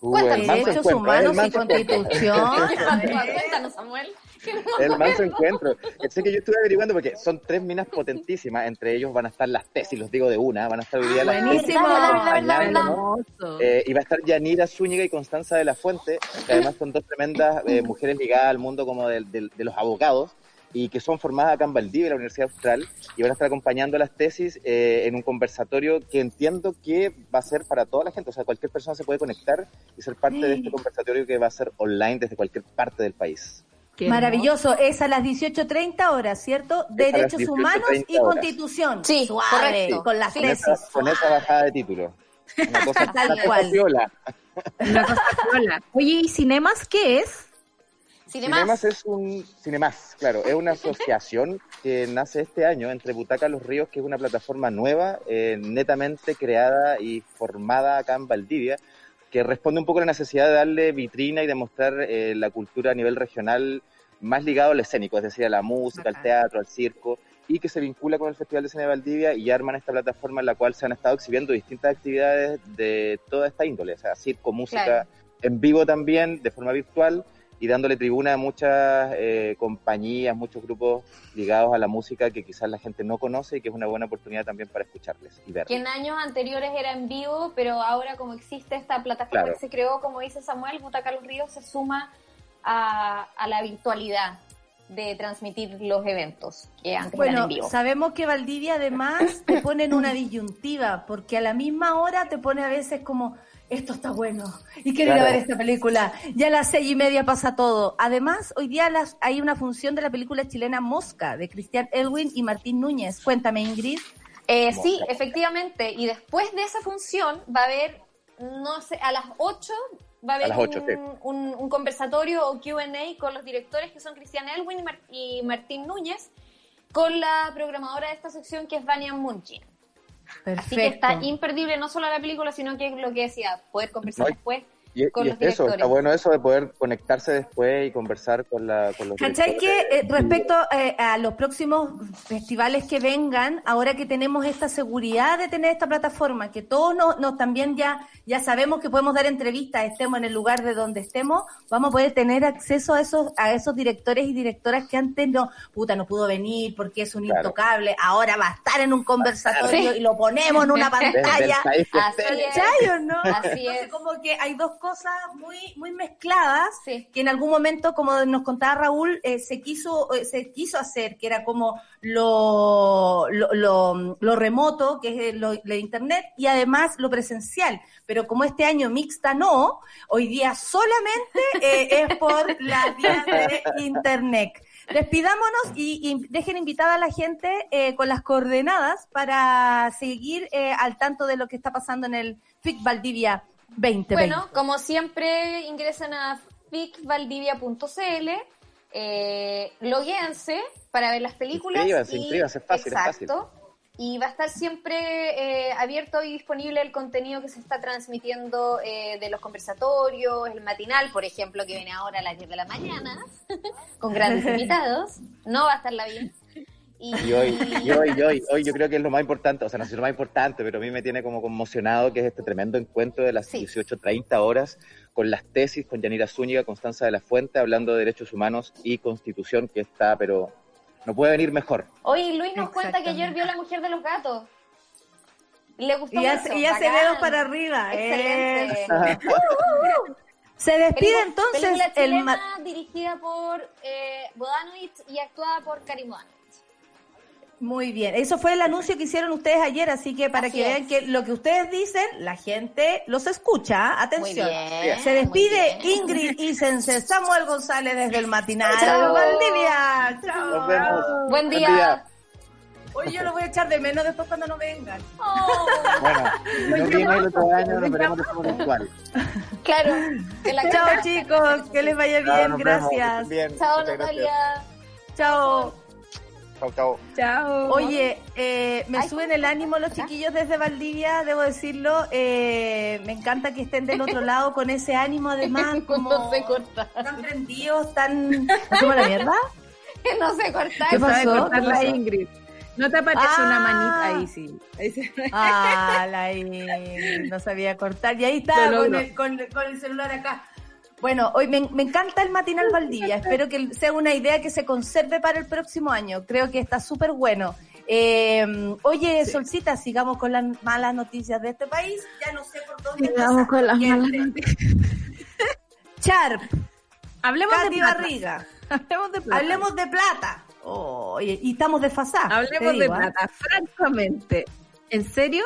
Cuéntanos, derechos humanos y constitución. Cuéntanos, Samuel. El manso encuentro. Sé que yo estuve averiguando porque son tres minas potentísimas. Entre ellos van a estar las tesis, los digo de una. Van a estar hoy día las Buenísimo. Eh, y va a estar Yanira Zúñiga y Constanza de la Fuente, que además son dos tremendas eh, mujeres ligadas al mundo como de, los abogados y que son formadas acá en Valdivia, la Universidad Austral, y van a estar acompañando las tesis eh, en un conversatorio que entiendo que va a ser para toda la gente, o sea, cualquier persona se puede conectar y ser parte de este conversatorio que va a ser online desde cualquier parte del país. Maravilloso, es a las 18.30 horas, ¿cierto? Derechos humanos y constitución. Sí, correcto. Con las tesis. con esa bajada de título. Una cosa Tal cual. Una cosa Oye, ¿y Cinemas qué es? Cinemas. es un Cinemas, claro, es una asociación que nace este año entre Butaca Los Ríos, que es una plataforma nueva, eh, netamente creada y formada acá en Valdivia, que responde un poco a la necesidad de darle vitrina y demostrar eh, la cultura a nivel regional más ligado al escénico, es decir, a la música, al teatro, al circo, y que se vincula con el Festival de Cine de Valdivia y arman esta plataforma en la cual se han estado exhibiendo distintas actividades de toda esta índole, o sea, circo, música, en vivo también, de forma virtual, y dándole tribuna a muchas eh, compañías, muchos grupos ligados a la música que quizás la gente no conoce y que es una buena oportunidad también para escucharles y verles. Que en años anteriores era en vivo, pero ahora como existe esta plataforma que se creó, como dice Samuel, Butaca Los Ríos se suma a, la virtualidad de transmitir los eventos que antes bueno, eran en vivo. sabemos que Valdivia además te pone en una disyuntiva, porque a la misma hora te pone a veces como esto está bueno y quiero ir a ver esta película. Ya a las seis y media pasa todo. Además, hoy día las, hay una función de la película chilena Mosca de Cristian Elwin y Martín Núñez. Cuéntame, Ingrid. Eh, sí, efectivamente. Y después de esa función va a haber, no sé, a las 8 va a haber un, conversatorio o QA con los directores que son Cristian Elwin y, Martín Núñez, con la programadora de esta sección que es Vania Munchin. Así que está imperdible no solo la película, sino que lo que decía, poder conversar después y, eso, está bueno eso de poder conectarse después y conversar con, la, con los ¿Cachai que eh, respecto eh, a los próximos festivales que vengan, ahora que tenemos esta seguridad de tener esta plataforma, que todos nos, también ya, ya sabemos que podemos dar entrevistas, estemos en el lugar de donde estemos, vamos a poder tener acceso a esos, a esos directores y directoras que antes no, puta, no pudo venir porque es un intocable, ahora va a estar en un conversatorio y lo ponemos en una pantalla. Así es. no? Así es. Como que hay dos cosas muy, muy mezcladas que en algún momento, como nos contaba Raúl, eh, se quiso, eh, se quiso hacer, que era como lo, lo, lo, remoto, que es lo, de internet, y además lo presencial. Pero como este año mixta no, hoy día solamente eh, es por la vía de internet. Despidámonos y, dejen invitada a la gente con las coordenadas para seguir al tanto de lo que está pasando en el FIC Valdivia bueno, como siempre, ingresen a ficvaldivia.cl, eh, loguéanse para ver las películas. Inscríbanse, inscríbanse, es fácil, exacto, Y va a estar siempre eh, abierto y disponible el contenido que se está transmitiendo eh, de los conversatorios, el matinal, por ejemplo, que viene ahora a las 10 de la mañana, con grandes invitados. No va a estar la bien. Y... hoy, y hoy, y hoy, hoy yo creo que es lo más importante, o sea, no es lo más importante, pero a mí me tiene como conmocionado que es este tremendo encuentro de las 18.30 horas con las tesis con Yanira Zúñiga, Constanza de la Fuente, hablando de derechos humanos y constitución, que está, pero no puede venir mejor. Hoy Luis nos cuenta que ayer vio La Mujer de los Gatos. Le gustó y ya, mucho. Y ya se ve para arriba. Excelente. Se despide entonces el dirigida por eh, Bodanovich y actuada por Karim muy bien, eso fue el anuncio que hicieron ustedes ayer, así que para que vean que lo que ustedes dicen, la gente los escucha. Atención. Se despide Ingrid Isense, Samuel González desde el matinal. Chao, Valdivia. Chao. Buen día. Hoy yo lo voy a echar de menos después cuando no vengan. Oh. Bueno, si no viene el otro año, nos veremos de forma virtual. Claro. Chao chicos, que les vaya bien, gracias. Chao Natalia. Chao. Chao, chao. Oye, eh, me suben el ánimo los chiquillos desde Valdivia, debo decirlo. Eh, me encanta que estén del otro lado con ese ánimo, además, como no se corta. tan prendidos, tan. ¿Hacemos la mierda? no sé cortar. ¿Qué pasó? cortar la Ingrid. ¿No te aparece una ah. manita? Ahí sí. Ahí sí. Ah, la Ingrid. No sabía cortar. Y ahí está, con el, con, con el celular acá. Bueno, hoy me, encanta el matinal Valdivia. Espero que sea una idea que se conserve para el próximo año. Creo que está súper bueno. Eh, oye, Solcita, sigamos con las malas noticias de este país. Ya no sé por dónde. Sigamos con las malas noticias. Charp. Hablemos de Barriga. Hablemos de plata. Hablemos de plata. y estamos desfasados. Hablemos de ¿ah? plata, francamente. ¿En serio?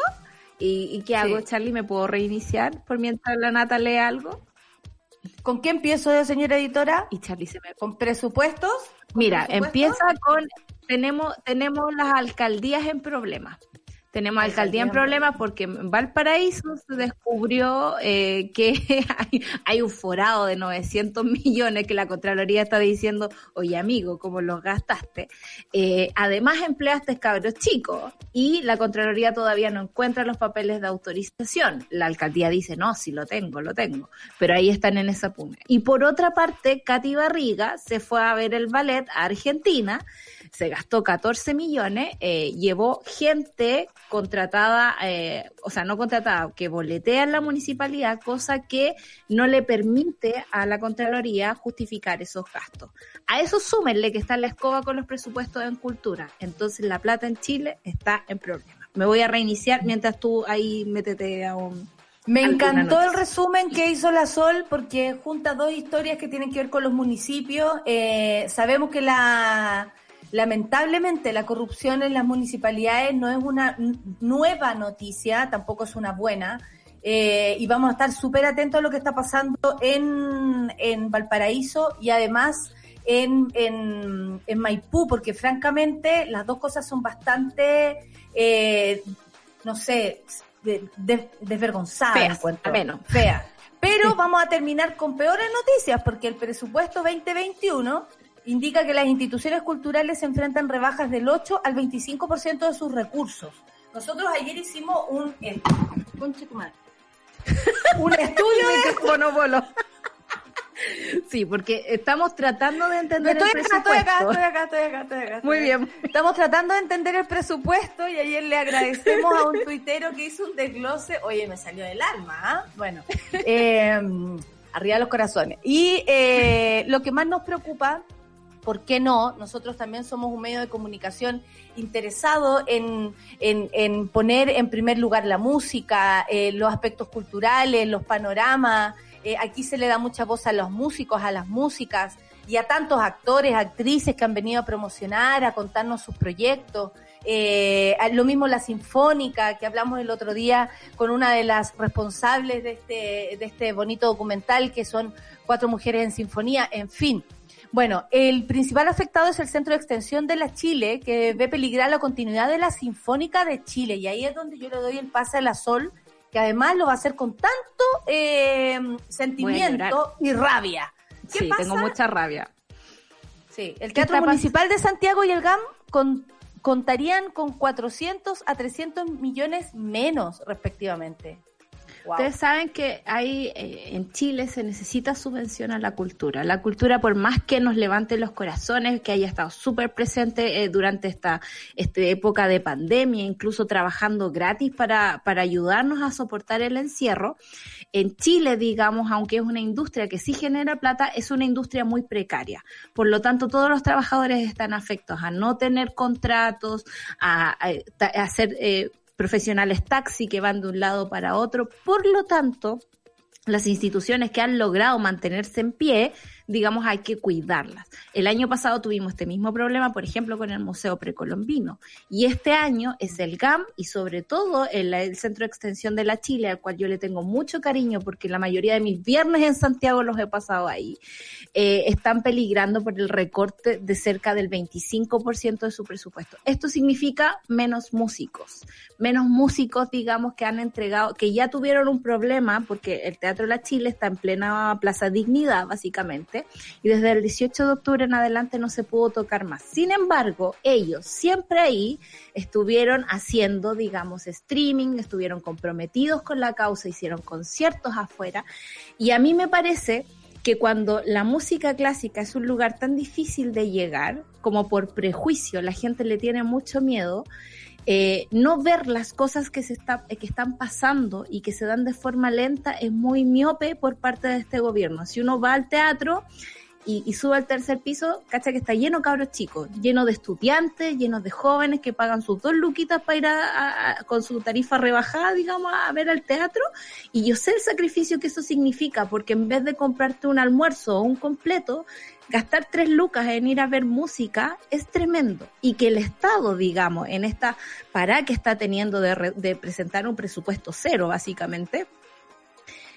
¿Y, qué hago, Charlie? ¿Me puedo reiniciar por mientras la Nata lee algo? ¿Con qué empiezo, señora editora? Y Charlie se me... ¿Con presupuestos? Mira, empieza con, tenemos, tenemos las alcaldías en problemas. Tenemos alcaldía en problemas porque en Valparaíso se descubrió eh, que hay, un forado de 900 millones que la Contraloría está diciendo, oye amigo, ¿cómo los gastaste? Eh, además empleaste cabros chicos y la Contraloría todavía no encuentra los papeles de autorización. La alcaldía dice, no, sí lo tengo, lo tengo, pero ahí están en esa pugna. Y por otra parte, Katy Barriga se fue a ver el ballet a Argentina se gastó 14 millones, eh, llevó gente contratada, eh, o sea, no contratada, que boletea en la municipalidad, cosa que no le permite a la Contraloría justificar esos gastos. A eso súmenle que está la escoba con los presupuestos en cultura. Entonces la plata en Chile está en problemas. Me voy a reiniciar mientras tú ahí métete a un... Me encantó el resumen que hizo la Sol porque junta dos historias que tienen que ver con los municipios. Eh, sabemos que la Lamentablemente la corrupción en las municipalidades no es una nueva noticia, tampoco es una buena. eh, y vamos a estar súper atentos a lo que está pasando en, en Valparaíso y además en, en, en, Maipú, porque francamente las dos cosas son bastante, eh, no sé, desvergonzadas. menos. Fea. Pero vamos a terminar con peores noticias, porque el presupuesto 2021 indica que las instituciones culturales se enfrentan rebajas del 8 al 25% de sus recursos. Nosotros ayer hicimos un... Eh, un estudio de. Sí, porque estamos tratando de entender estoy el presupuesto. Estoy acá, estoy acá, estoy acá, estoy acá. Muy bien. Estamos tratando de entender el presupuesto y ayer le agradecemos a un tuitero que hizo un desglose. Oye, me salió del alma, ¿ah? Bueno, eh, arriba los corazones. Y eh, lo que más nos preocupa ¿por qué no? Nosotros también somos un medio de comunicación interesado en, en, poner en primer lugar la música, eh, los aspectos culturales, los panoramas. Eh, aquí se le da mucha voz a los músicos, a las músicas y a tantos actores, actrices que han venido a promocionar, a contarnos sus proyectos. Eh, lo mismo la Sinfónica, que hablamos el otro día con una de las responsables de este, de este bonito documental, que son cuatro mujeres en sinfonía, en fin. Bueno, el principal afectado es el Centro de Extensión de la Chile, que ve peligrar la continuidad de la Sinfónica de Chile. Y ahí es donde yo le doy el pase a la Sol, que además lo va a hacer con tanto eh, sentimiento y rabia. sí, tengo mucha rabia. Sí, el Teatro Municipal de Santiago y el GAM contarían con 400 a 300 millones menos, respectivamente. Ustedes saben que hay eh, en Chile se necesita subvención a la cultura. La cultura, por más que nos levante los corazones, que haya estado súper presente eh, durante esta, esta época de pandemia, incluso trabajando gratis para, para ayudarnos a soportar el encierro, en Chile, digamos, aunque es una industria que sí genera plata, es una industria muy precaria. Por lo tanto, todos los trabajadores están afectos a no tener contratos, a, hacer... Eh, profesionales taxi que van de un lado para otro. Por lo tanto, las instituciones que han logrado mantenerse en pie digamos, hay que cuidarlas. El año pasado tuvimos este mismo problema, por ejemplo, con el Museo Precolombino. Y este año es el GAM y sobre todo el, Centro de Extensión de la Chile, al cual yo le tengo mucho cariño porque la mayoría de mis viernes en Santiago los he pasado ahí, eh, están peligrando por el recorte de cerca del 25% de su presupuesto. Esto significa menos músicos, menos músicos, digamos, que han entregado, que ya tuvieron un problema porque el Teatro de la Chile está en plena Plaza Dignidad, básicamente y desde el 18 de octubre en adelante no se pudo tocar más. Sin embargo, ellos siempre ahí estuvieron haciendo, digamos, streaming, estuvieron comprometidos con la causa, hicieron conciertos afuera y a mí me parece que cuando la música clásica es un lugar tan difícil de llegar, como por prejuicio la gente le tiene mucho miedo, eh, no ver las cosas que, se está, que están pasando y que se dan de forma lenta es muy miope por parte de este gobierno. Si uno va al teatro y, sube al tercer piso, cacha que está lleno cabros chicos, lleno de estudiantes, lleno de jóvenes que pagan sus dos luquitas para ir a, con su tarifa rebajada, digamos, a ver al teatro. Y yo sé el sacrificio que eso significa, porque en vez de comprarte un almuerzo o un completo, gastar tres lucas en ir a ver música es tremendo. Y que el Estado, digamos, en esta para que está teniendo de, de presentar un presupuesto cero, básicamente,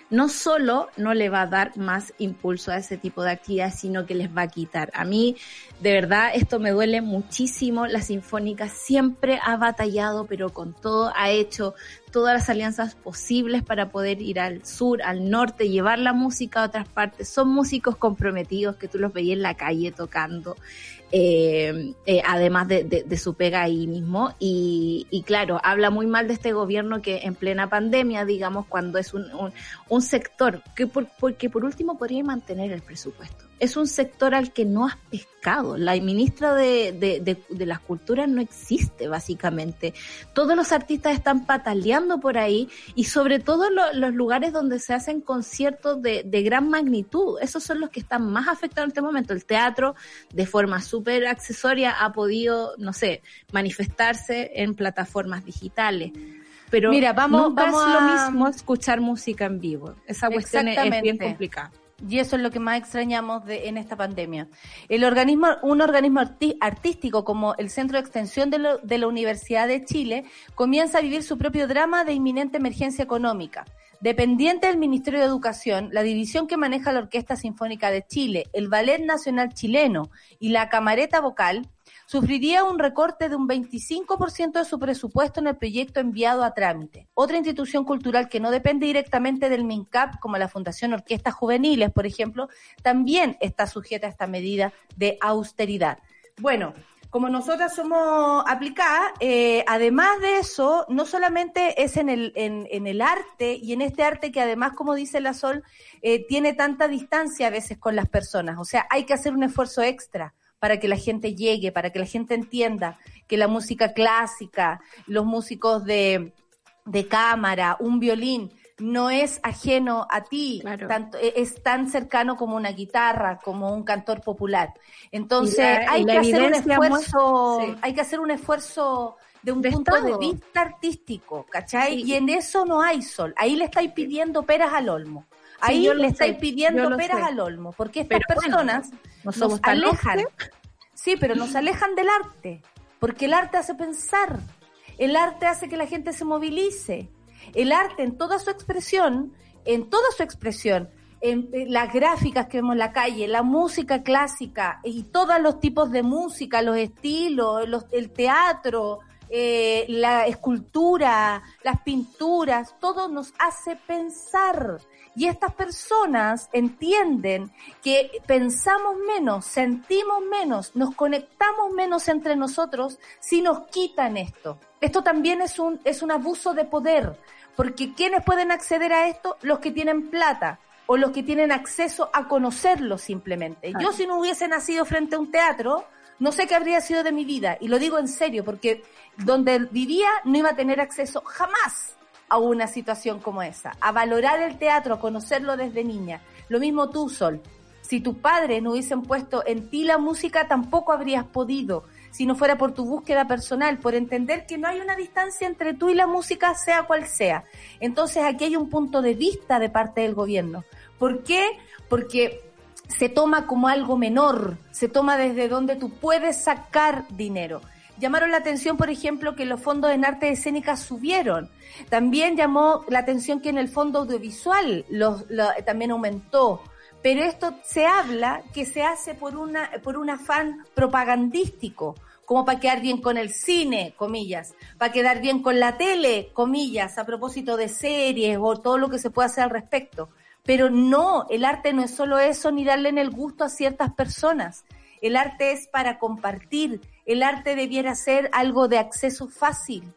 no solo no le va a dar más impulso a ese tipo de actividades, sino que les va a quitar. A mí, de verdad, esto me duele muchísimo. La Sinfónica siempre ha batallado, pero con todo ha hecho todas las alianzas posibles para poder ir al sur, al norte, llevar la música a otras partes. Son músicos comprometidos que tú los veías en la calle tocando. Eh, eh, además de, su pega ahí mismo. Y, claro, habla muy mal de este gobierno que en plena pandemia, digamos, cuando es un, un, sector que por, porque por último podría mantener el presupuesto es un sector al que no has pescado. La ministra de, de, de, las culturas no existe, básicamente. Todos los artistas están pataleando por ahí y sobre todo los lugares donde se hacen conciertos de, de gran magnitud. Esos son los que están más afectados en este momento. El teatro, de forma súper accesoria, ha podido, no sé, manifestarse en plataformas digitales. Pero Mira, vamos, vamos a... lo mismo escuchar música en vivo. Esa cuestión es bien complicada. Y eso es lo que más extrañamos de, en esta pandemia. El organismo, un organismo artístico como el Centro de Extensión de, de la Universidad de Chile comienza a vivir su propio drama de inminente emergencia económica. dependiente del Ministerio de Educación, la división que maneja la Orquesta Sinfónica de Chile, el Ballet Nacional Chileno y la Camareta Vocal, sufriría un recorte de un 25% de su presupuesto en el proyecto enviado a trámite. Otra institución cultural que no depende directamente del MINCAP, como la Fundación Orquestas Juveniles, por ejemplo, también está sujeta a esta medida de austeridad. Bueno, como nosotras somos aplicadas, eh, además de eso, no solamente es en el, en, el arte y en este arte que además, como dice la Sol, eh, tiene tanta distancia a veces con las personas. O sea, hay que hacer un esfuerzo extra para que la gente llegue, para que la gente entienda que la música clásica, los músicos de, de cámara, un violín, no es ajeno a ti, tanto, e, es tan cercano como una guitarra, como un cantor popular. Entonces hay que hacer un esfuerzo, hay que hacer un esfuerzo de un punto de vista artístico, ¿cachai? Y en eso no hay sol. Ahí le estáis pidiendo peras al olmo. Ahí le estáis pidiendo peras al olmo, porque estas personas nos alejan. Sí, pero nos alejan del arte, porque el arte hace pensar, el arte hace que la gente se movilice, el arte en toda su expresión, en toda su expresión, en, las gráficas que vemos en la calle, la música clásica y todos los tipos de música, los estilos, el teatro, eh, la escultura, las pinturas, todo nos hace pensar. Y estas personas entienden que pensamos menos, sentimos menos, nos conectamos menos entre nosotros si nos quitan esto. Esto también es un, es un abuso de poder, porque ¿quiénes pueden acceder a esto? Los que tienen plata o los que tienen acceso a conocerlo simplemente. Yo si no hubiese nacido frente a un teatro, no sé qué habría sido de mi vida, y lo digo en serio, porque donde vivía no iba a tener acceso jamás a una situación como esa, a valorar el teatro, a conocerlo desde niña. Lo mismo tú, Sol. Si tus padres no hubiesen puesto en ti la música, tampoco habrías podido, si no fuera por tu búsqueda personal, por entender que no hay una distancia entre tú y la música, sea cual sea. Entonces aquí hay un punto de vista de parte del gobierno. ¿Por qué? Porque se toma como algo menor, se toma desde donde tú puedes sacar dinero. Llamaron la atención, por ejemplo, que los fondos en arte escénica subieron. También llamó la atención que en el fondo audiovisual los, también aumentó. Pero esto se habla que se hace por, una, por un afán propagandístico, como para quedar bien con el cine, comillas, para quedar bien con la tele, comillas, a propósito de series o todo lo que se puede hacer al respecto. Pero no, el arte no es solo eso ni darle en el gusto a ciertas personas. El arte es para compartir, el arte debiera ser algo de acceso fácil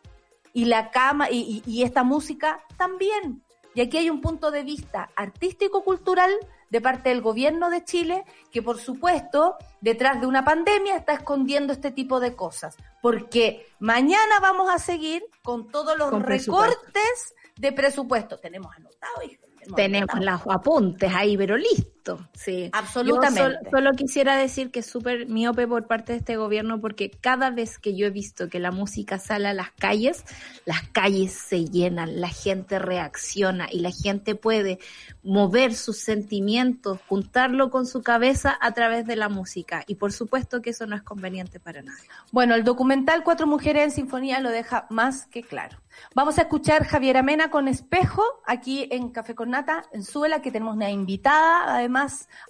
y la cama y, esta música también. Y aquí hay un punto de vista artístico-cultural de parte del gobierno de Chile que por supuesto detrás de una pandemia está escondiendo este tipo de cosas. Porque mañana vamos a seguir con todos los recortes de presupuesto. Tenemos anotado, hijo tenemos los apuntes ahí, pero listo. Sí, absolutamente. solo quisiera decir que es súper miope por parte de este gobierno porque cada vez que yo he visto que la música sale a las calles, las calles se llenan, la gente reacciona y la gente puede mover sus sentimientos, juntarlo con su cabeza a través de la música. Y por supuesto que eso no es conveniente para nadie. Bueno, el documental Cuatro Mujeres en Sinfonía lo deja más que claro. Vamos a escuchar Javiera Mena con Espejo aquí en Café con Nata, en Suela, que tenemos una invitada, además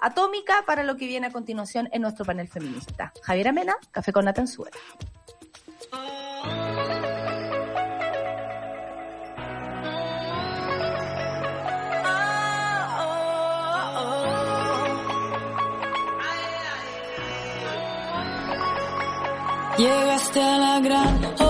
atómica, para lo que viene a continuación en nuestro panel feminista. Javiera Mena, Café con Nata en Suela. Llegaste a la gran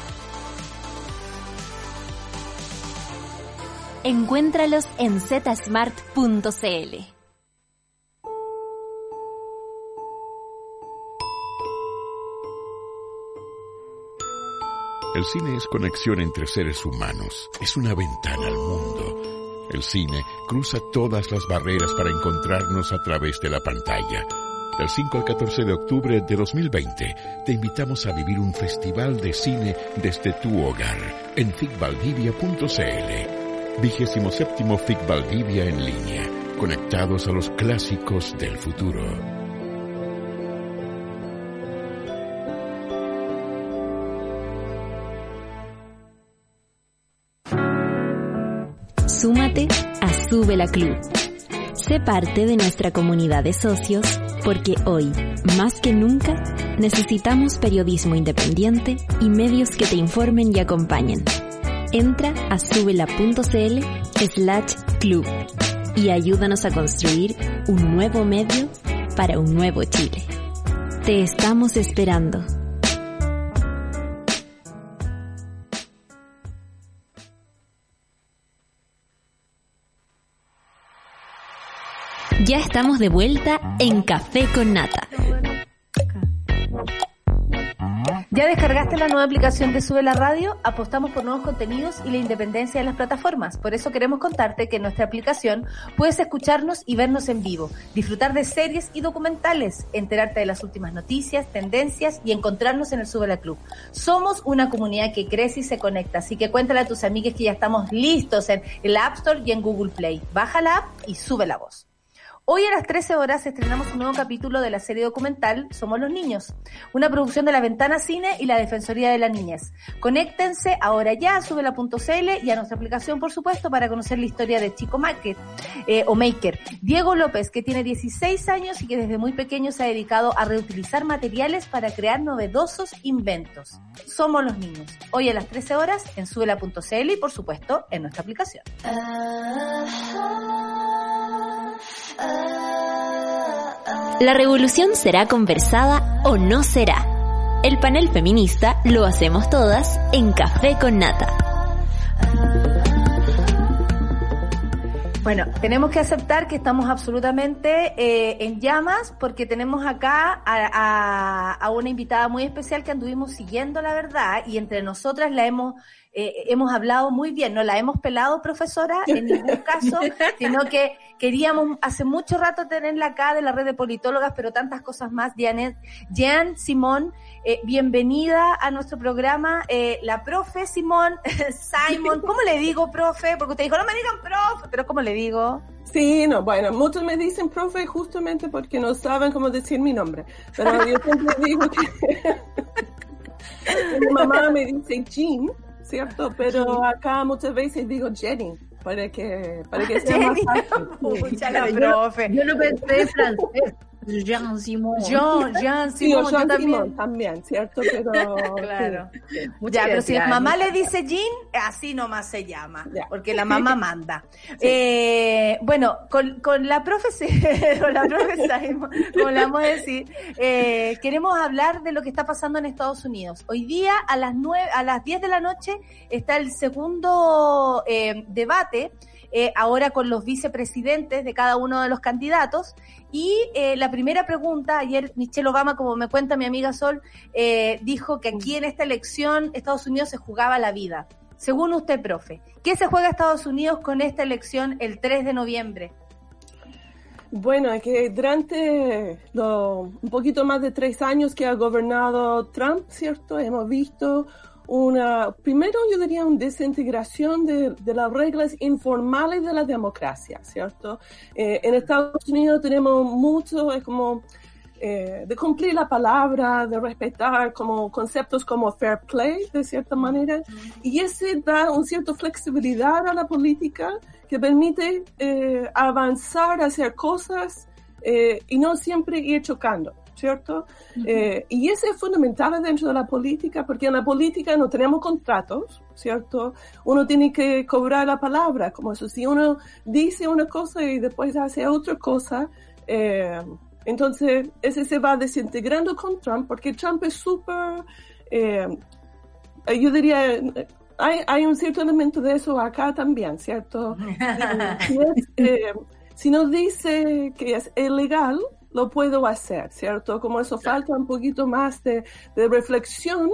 Encuéntralos en zsmart.cl. El cine es conexión entre seres humanos, es una ventana al mundo. El cine cruza todas las barreras para encontrarnos a través de la pantalla. Del 5 al 14 de octubre de 2020 te invitamos a vivir un festival de cine desde tu hogar en ficvaldivia.cl. Vigésimo séptimo FIC Valdivia en línea, conectados a los clásicos del futuro. Súmate a Sube la Club. Sé parte de nuestra comunidad de socios porque hoy, más que nunca, necesitamos periodismo independiente y medios que te informen y acompañen. Entra a subela.cl slash club y ayúdanos a construir un nuevo medio para un nuevo Chile. Te estamos esperando. Ya estamos de vuelta en Café con Nata. ¿Ya descargaste la nueva aplicación de Sube la Radio? Apostamos por nuevos contenidos y la independencia de las plataformas. Por eso queremos contarte que en nuestra aplicación puedes escucharnos y vernos en vivo, disfrutar de series y documentales, enterarte de las últimas noticias, tendencias y encontrarnos en el Sube la Club. Somos una comunidad que crece y se conecta, así que cuéntale a tus amigues que ya estamos listos en el App Store y en Google Play. Baja la app y sube la voz. Hoy a las 13 horas estrenamos un nuevo capítulo de la serie documental Somos los Niños, una producción de La Ventana Cine y la Defensoría de la Niñez. Conéctense ahora ya a subela.cl y a nuestra aplicación, por supuesto, para conocer la historia de Chico Maker, eh, o Maker. Diego López, que tiene 16 años y que desde muy pequeño se ha dedicado a reutilizar materiales para crear novedosos inventos. Somos los Niños. Hoy a las 13 horas en subela.cl y, por supuesto, en nuestra aplicación. La revolución será conversada o no será. El panel feminista lo hacemos todas en Café con Nata. Bueno, tenemos que aceptar que estamos absolutamente eh, en llamas porque tenemos acá a, a, una invitada muy especial que anduvimos siguiendo, la verdad, y entre nosotras la hemos eh, hemos hablado muy bien, no la hemos pelado, profesora, en ningún caso, sino que queríamos hace mucho rato tenerla acá de la red de politólogas, pero tantas cosas más. Janet, Jan Simón, eh, bienvenida a nuestro programa. Eh, la profe Simón, Simon, ¿cómo le digo, profe? Porque usted dijo, no me digan profe, pero ¿cómo le digo? Sí, no, bueno, muchos me dicen profe justamente porque no saben cómo decir mi nombre. Pero yo siempre digo que mi mamá me dice Jean ¿cierto? Pero acá muchas veces digo Jenny, para que, para que sea más fácil. Pucha, la profe. Yo lo pensé en francés. Jean Simon. Jean, Jean Simon, sí, Jean también. Simon también, ¿cierto? Pero, claro. Sí. Ya, pero si la mamá le dice Jean, así nomás se llama, ya. porque la mamá manda. Sí. Eh, bueno, con, con la profe, con la profe Simon, como le vamos a decir, eh, queremos hablar de lo que está pasando en Estados Unidos. Hoy día a las nueve, a las 10 de la noche está el segundo eh, debate eh, ahora con los vicepresidentes de cada uno de los candidatos. Y eh, la primera pregunta, ayer Michelle Obama, como me cuenta mi amiga Sol, eh, dijo que aquí en esta elección Estados Unidos se jugaba la vida. Según usted, profe, ¿qué se juega Estados Unidos con esta elección el 3 de noviembre? Bueno, es que durante un poquito más de tres años que ha gobernado Trump, ¿cierto? Hemos visto una, primero yo diría una desintegración de, de, las reglas informales de la democracia, ¿cierto? Eh, en Estados Unidos tenemos mucho, es como eh, de cumplir la palabra, de respetar como conceptos como fair play, de cierta manera, y ese da una cierta flexibilidad a la política que permite eh, avanzar, hacer cosas y no siempre ir chocando. ¿Cierto? eh, y eso es fundamental dentro de la política, porque en la política no tenemos contratos, ¿cierto? Uno tiene que cobrar la palabra, como eso, si uno dice una cosa y después hace otra cosa, eh, entonces ese se va desintegrando con Trump, porque Trump es súper, eh, yo diría, hay, hay, un cierto elemento de eso acá también, ¿cierto? si, es, eh, si nos dice que es ilegal, lo puedo hacer, ¿cierto? Como eso falta un poquito más de, de reflexión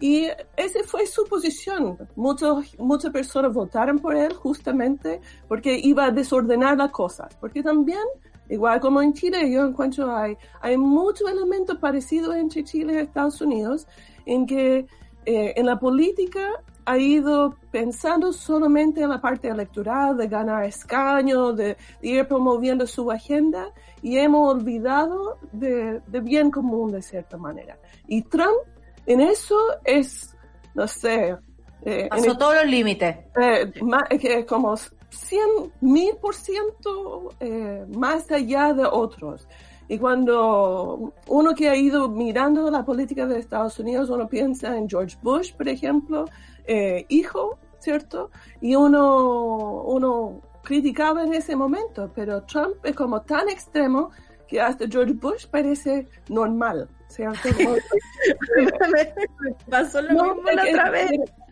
y esa fue su posición. Muchos, muchas personas votaron por él justamente porque iba a desordenar las cosas. Porque también, igual como en Chile, yo encuentro hay, hay muchos elementos parecidos entre Chile y Estados Unidos en que eh, en la política ha ido pensando solamente en la parte electoral, de ganar escaños, de, de ir promoviendo su agenda y hemos olvidado de, de, bien común de cierta manera. Y Trump en eso es, no sé... Eh, Pasó todos los límites. Eh, eh, como 100 mil por ciento eh, más allá de otros. Y cuando uno que ha ido mirando la política de Estados Unidos, uno piensa en George Bush, por ejemplo, eh, hijo, ¿cierto? Y uno, uno criticaba en ese momento, pero Trump es como tan extremo que hasta George Bush parece normal, ¿cierto? Pasó lo no, mismo la otra vez.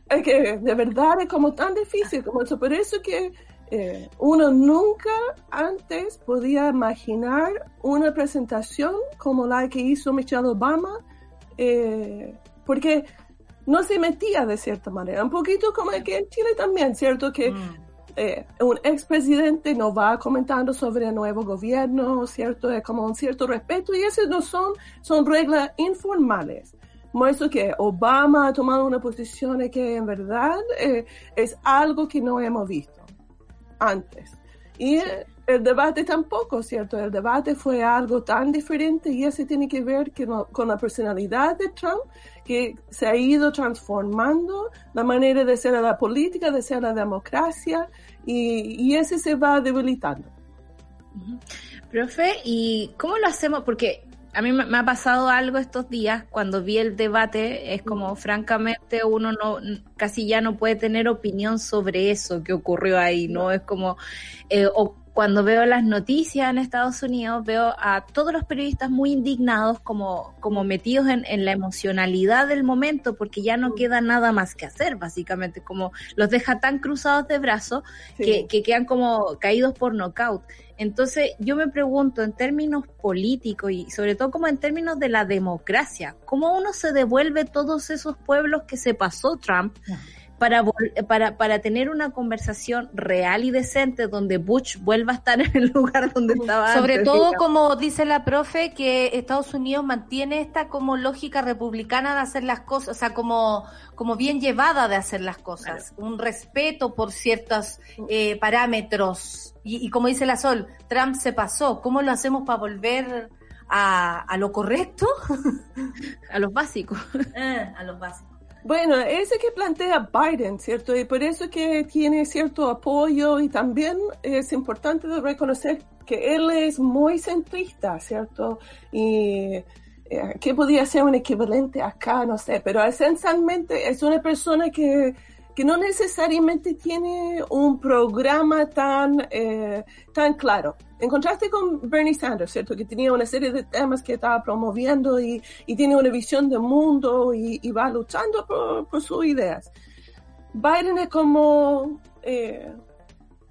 Es que de verdad es como tan difícil como eso. Por eso que eh, uno nunca antes podía imaginar una presentación como la que hizo Michelle Obama, eh, porque no se metía de cierta manera, un poquito como que en Chile también, ¿cierto? Que mm. Eh, un expresidente no va comentando sobre el nuevo gobierno, ¿cierto? Es como un cierto respeto y esas no son, son reglas informales. Muestro que Obama ha tomado una posición que en verdad eh, es algo que no hemos visto antes. Y el debate tampoco, ¿cierto? El debate fue algo tan diferente y eso tiene que ver que con la personalidad de Trump, que se ha ido transformando la manera de ser la política, de ser la democracia, y, y ese se va debilitando. Profe, ¿y cómo lo hacemos? Porque a mí me ha pasado algo estos días cuando vi el debate, es como francamente uno no casi ya no puede tener opinión sobre eso que ocurrió ahí, ¿no? Es como eh, cuando veo las noticias en Estados Unidos, veo a todos los periodistas muy indignados, como, como metidos en, la emocionalidad del momento, porque ya no queda nada más que hacer, básicamente, como los deja tan cruzados de brazos que, que quedan como caídos por nocaut. Entonces, yo me pregunto, en términos políticos y sobre todo como en términos de la democracia, ¿cómo uno se devuelve todos esos pueblos que se pasó Trump? Para, para, para tener una conversación real y decente donde Bush vuelva a estar en el lugar donde estaba Sobre todo, como dice la profe, que Estados Unidos mantiene esta como lógica republicana de hacer las cosas, o sea, como, como bien llevada de hacer las cosas, un respeto por ciertos eh, parámetros. Y, como dice la Sol, Trump se pasó, ¿cómo lo hacemos para volver a, a lo correcto? a los básicos. Eh, a los básicos. Bueno, ese que plantea Biden, ¿cierto? Y por eso que tiene cierto apoyo y también es importante reconocer que él es muy centrista, ¿cierto? Y eh, que podría ser un equivalente acá, no sé, pero esencialmente es una persona que que no necesariamente tiene un programa tan, eh, tan claro. En contraste con Bernie Sanders, ¿cierto? Que tenía una serie de temas que estaba promoviendo y, y tiene una visión del mundo y, y va luchando por, por, sus ideas. Biden es como, eh,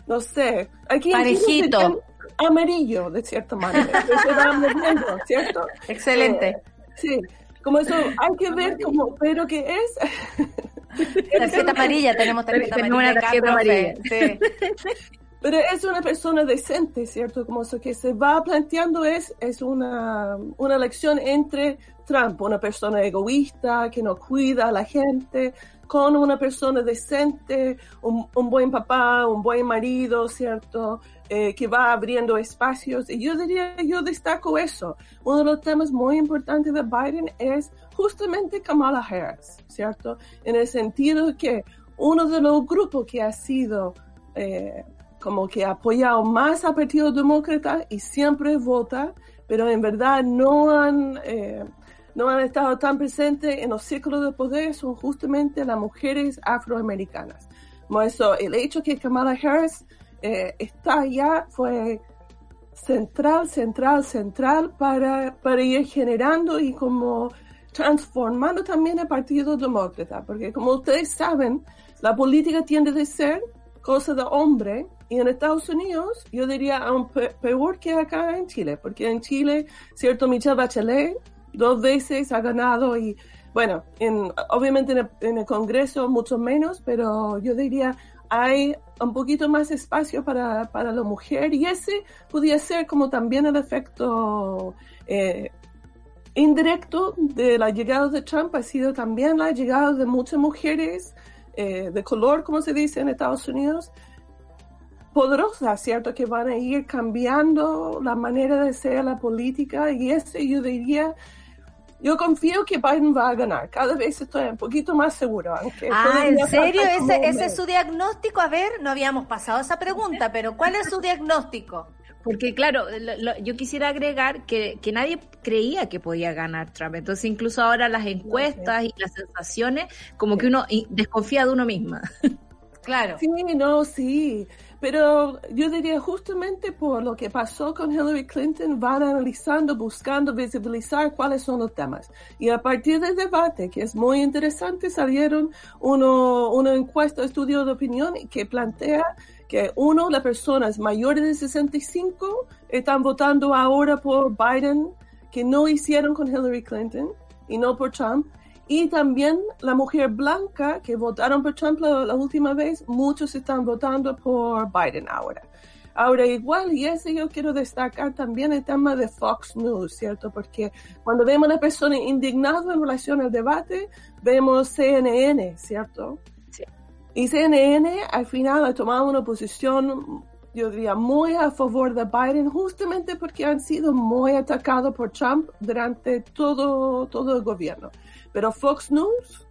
no sé, aquí parejito. Amarillo, de cierta manera. se va moviendo, ¿cierto? Excelente. Eh, sí, como eso hay que ver como, pero que es Tarjeta amarilla, tenemos tarjeta amarilla. Pero es una persona decente, ¿cierto? Como eso que se va planteando es, es una, una elección entre Trump, una persona egoísta que no cuida a la gente, con una persona decente, un, un buen papá, un buen marido, ¿cierto? Eh, que va abriendo espacios. Y yo diría, yo destaco eso. Uno de los temas muy importantes de Biden es justamente Kamala Harris, ¿cierto? En el sentido que uno de los grupos que ha sido eh, como que ha apoyado más al Partido Demócrata y siempre vota, pero en verdad no han, eh, no han estado tan presentes en los círculos de poder son justamente las mujeres afroamericanas. Como eso, el hecho que Kamala Harris eh, está ya fue central, central, central para, para ir generando y como transformando también el Partido Demócrata, porque como ustedes saben, la política tiende a ser cosa de hombre y en Estados Unidos yo diría aún peor que acá en Chile, porque en Chile, cierto, Michelle Bachelet dos veces ha ganado y bueno, en, obviamente en el, en el Congreso mucho menos, pero yo diría hay un poquito más espacio para, para la mujer y ese podría ser como también el efecto eh, indirecto de la llegada de Trump ha sido también la llegada de muchas mujeres eh, de color, como se dice en Estados Unidos, poderosas, ¿cierto? Que van a ir cambiando la manera de ser la política y ese yo diría yo confío que Biden va a ganar. Cada vez estoy un poquito más seguro. ah, ¿en serio? ¿Ese, ¿Ese es su diagnóstico? A ver, no habíamos pasado esa pregunta, pero ¿cuál es su diagnóstico? Porque claro, yo quisiera agregar que, que, nadie creía que podía ganar Trump. Entonces incluso ahora las encuestas y las sensaciones, como que uno desconfía de uno misma. Claro. Sí, no, sí. Pero yo diría justamente por lo que pasó con Hillary Clinton, van analizando, buscando visibilizar cuáles son los temas. Y a partir del debate, que es muy interesante, salieron uno, una encuesta, estudio de opinión que plantea que uno, las personas mayores de 65 están votando ahora por Biden, que no hicieron con Hillary Clinton y no por Trump. Y también la mujer blanca que votaron por Trump la, última vez, muchos están votando por Biden ahora. Ahora igual, y ese yo quiero destacar también el tema de Fox News, ¿cierto? Porque cuando vemos a una persona indignada en relación al debate, vemos CNN, ¿cierto? Y CNN al final ha tomado una posición yo diría, muy a favor de Biden, justamente porque han sido muy atacados por Trump durante todo, todo el gobierno. Pero Fox News,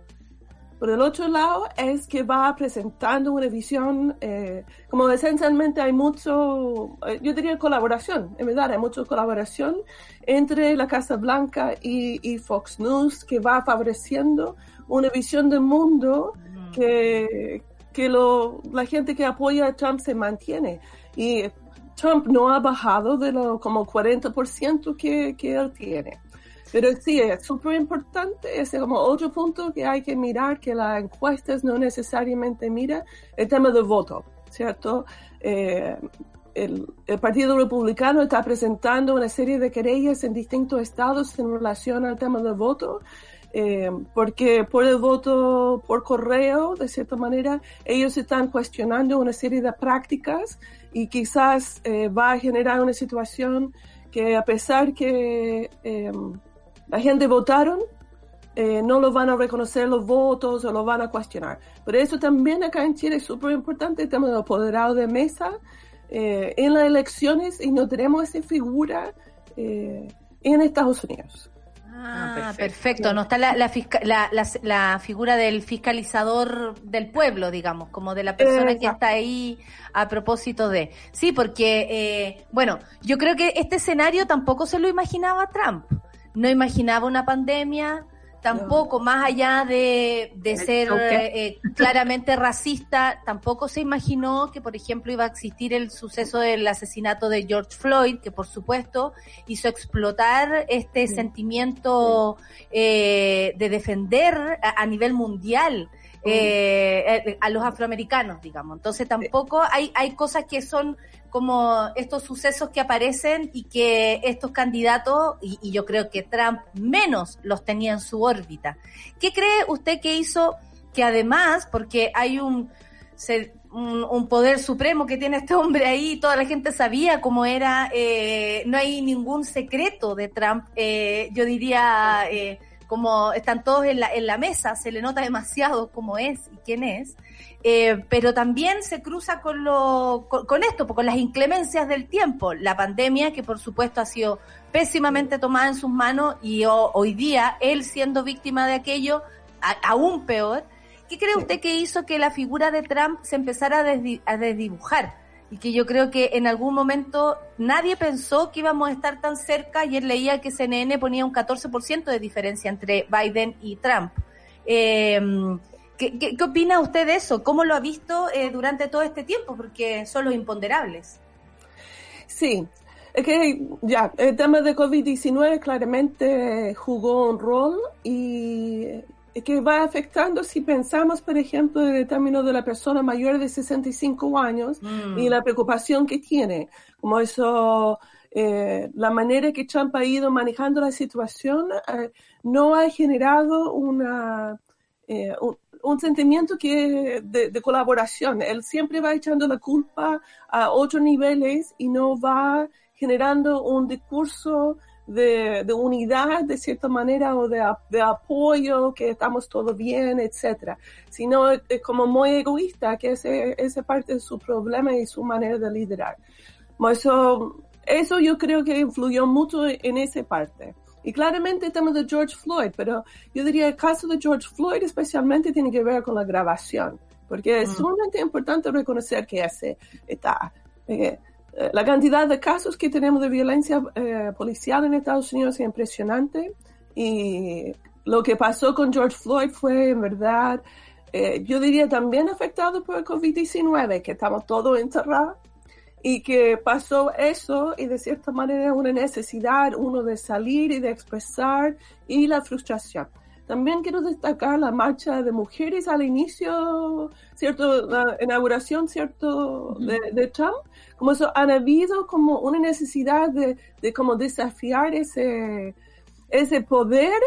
por el otro lado, es que va presentando una visión, eh, como esencialmente hay mucho, eh, yo diría colaboración, en verdad hay mucha colaboración entre la Casa Blanca y, y Fox News que va favoreciendo una visión del mundo que, que lo, la gente que apoya a Trump se mantiene. Y Trump no ha bajado de lo como 40% que, que él tiene. Pero sí, es súper importante, es como otro punto que hay que mirar, que las encuestas no necesariamente miran, el tema del voto, ¿cierto? Eh, el, el, Partido Republicano está presentando una serie de querellas en distintos estados en relación al tema del voto eh, porque por el voto por correo, de cierta manera, ellos están cuestionando una serie de prácticas y quizás eh, va a generar una situación que a pesar que eh, la gente votaron, eh, no lo van a reconocer los votos o lo van a cuestionar. Pero eso también acá en Chile es súper importante, el tema del apoderado de mesa en las elecciones y no tenemos esa figura en Estados Unidos. Ah, perfecto. No está la, la, la, figura del fiscalizador del pueblo, digamos, como de la persona que está ahí a propósito de. Sí, porque, eh, bueno, yo creo que este escenario tampoco se lo imaginaba Trump. No imaginaba una pandemia, tampoco, más allá de, de ser eh, claramente racista, tampoco se imaginó que, por ejemplo, iba a existir el suceso del asesinato de George Floyd, que por supuesto hizo explotar este sentimiento eh, de defender a, nivel mundial. Eh, a los afroamericanos, digamos. Entonces tampoco hay, hay cosas que son como estos sucesos que aparecen y que estos candidatos, y, yo creo que Trump menos los tenía en su órbita. ¿Qué cree usted que hizo que además, porque hay un, poder supremo que tiene este hombre ahí, toda la gente sabía cómo era, eh, no hay ningún secreto de Trump, eh, yo diría, eh, como están todos en la, en la mesa, se le nota demasiado cómo es y quién es. Eh, pero también se cruza con, lo, con, esto, con las inclemencias del tiempo, la pandemia que por supuesto ha sido pésimamente tomada en sus manos y hoy día él siendo víctima de aquello, aún peor. ¿Qué cree usted que hizo que la figura de Trump se empezara a, desdibujar? Y que yo creo que en algún momento nadie pensó que íbamos a estar tan cerca. Ayer leía que CNN ponía un 14% de diferencia entre Biden y Trump. Eh, ¿Qué, qué, opina usted de eso? ¿Cómo lo ha visto eh, durante todo este tiempo? Porque son los imponderables. Sí, es que ya, el tema de COVID-19 claramente jugó un rol y que va afectando si pensamos, por ejemplo, en el término de la persona mayor de 65 años y mm. la preocupación que tiene, como eso, eh, la manera que Trump ha ido manejando la situación eh, no ha generado una, eh, un sentimiento que de, colaboración. Él siempre va echando la culpa a otros niveles y no va generando un discurso de, unidad de cierta manera o de, apoyo, que estamos todos bien, etcétera, sino es, como muy egoísta, que ese, ese parte de su problema y su manera de liderar. Eso, eso yo creo que influyó mucho en esa parte. Y claramente el tema de George Floyd, pero yo diría el caso de George Floyd especialmente tiene que ver con la grabación, porque es mm. sumamente importante reconocer que ese está... Eh, eh, la cantidad de casos que tenemos de violencia eh, policial en Estados Unidos es impresionante y lo que pasó con George Floyd fue en verdad, yo diría también afectado por el COVID-19, que estamos todos encerrados y que pasó eso y de cierta manera una necesidad uno de salir y de expresar y la frustración. También quiero destacar la marcha de mujeres al inicio, ¿cierto? La inauguración, ¿cierto? De, de Trump. Como eso, han habido como una necesidad de, de como desafiar ese, ese poder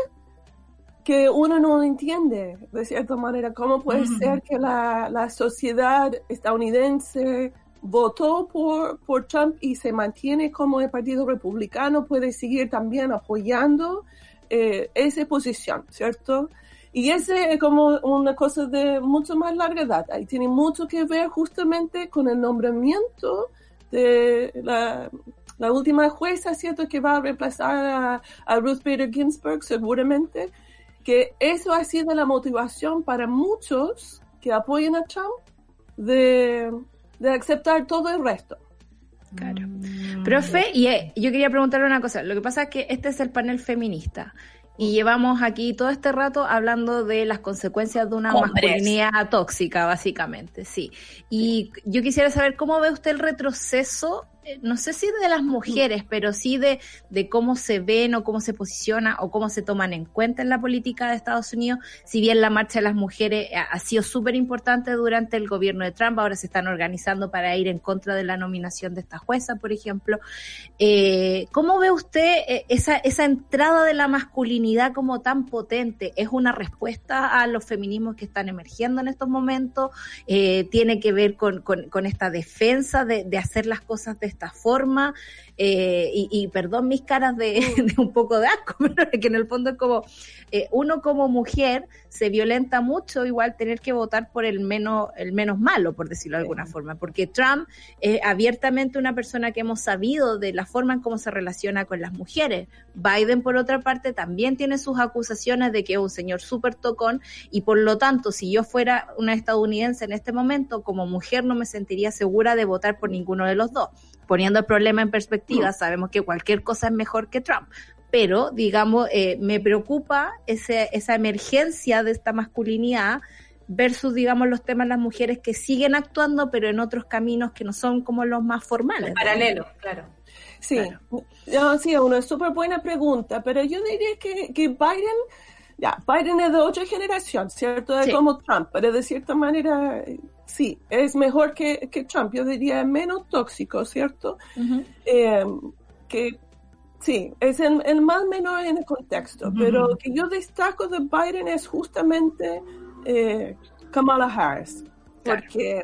que uno no entiende, de cierta manera. ¿Cómo puede ser que la, la sociedad estadounidense votó por, por Trump y se mantiene como el Partido Republicano, puede seguir también apoyando eh, esa posición, ¿cierto? Y ese es como una cosa de mucho más larga data y tiene mucho que ver justamente con el nombramiento de la, última jueza, ¿cierto? Que va a reemplazar a, Ruth Bader Ginsburg, seguramente, que eso ha sido la motivación para muchos que apoyan a Trump de, de aceptar todo el resto. Claro. Mm. Profe, y eh, yo quería preguntarle una cosa. Lo que pasa es que este es el panel feminista. Y llevamos aquí todo este rato hablando de las consecuencias de una masculinidad tóxica, básicamente, sí. Y yo quisiera saber cómo ve usted el retroceso no sé si de las mujeres, pero sí de, de cómo se ven o cómo se posicionan o cómo se toman en cuenta en la política de Estados Unidos. Si bien la marcha de las mujeres ha, sido súper importante durante el gobierno de Trump, ahora se están organizando para ir en contra de la nominación de esta jueza, por ejemplo. Eh, ¿Cómo ve usted eh, esa, esa entrada de la masculinidad como tan potente? ¿Es una respuesta a los feminismos que están emergiendo en estos momentos? ¿Tiene que ver con, con, esta defensa de, de hacer las cosas de esta forma, eh, y, perdón mis caras de, un poco de asco, pero que en el fondo es como, eh, uno como mujer se violenta mucho igual tener que votar por el menos, el menos malo, por decirlo de alguna forma, porque Trump es abiertamente una persona que hemos sabido de la forma en cómo se relaciona con las mujeres. Biden, por otra parte, también tiene sus acusaciones de que es un señor súper tocón y por lo tanto, si yo fuera una estadounidense en este momento, como mujer no me sentiría segura de votar por ninguno de los dos. Poniendo el problema en perspectiva, sabemos que cualquier cosa es mejor que Trump, pero digamos, eh, me preocupa ese, esa emergencia de esta masculinidad versus, digamos, los temas de las mujeres que siguen actuando, pero en otros caminos que no son como los más formales. Paralelo, claro. Sí, sí, una súper buena pregunta, pero yo diría que, que Biden, ya, Biden es de otra generación, ¿cierto? Es como Trump, pero de cierta manera sí, es mejor que, que Trump, yo diría menos tóxico, ¿cierto? Eh, que sí, es el, más menor en el contexto, pero que yo destaco de Biden es justamente eh, Kamala Harris, porque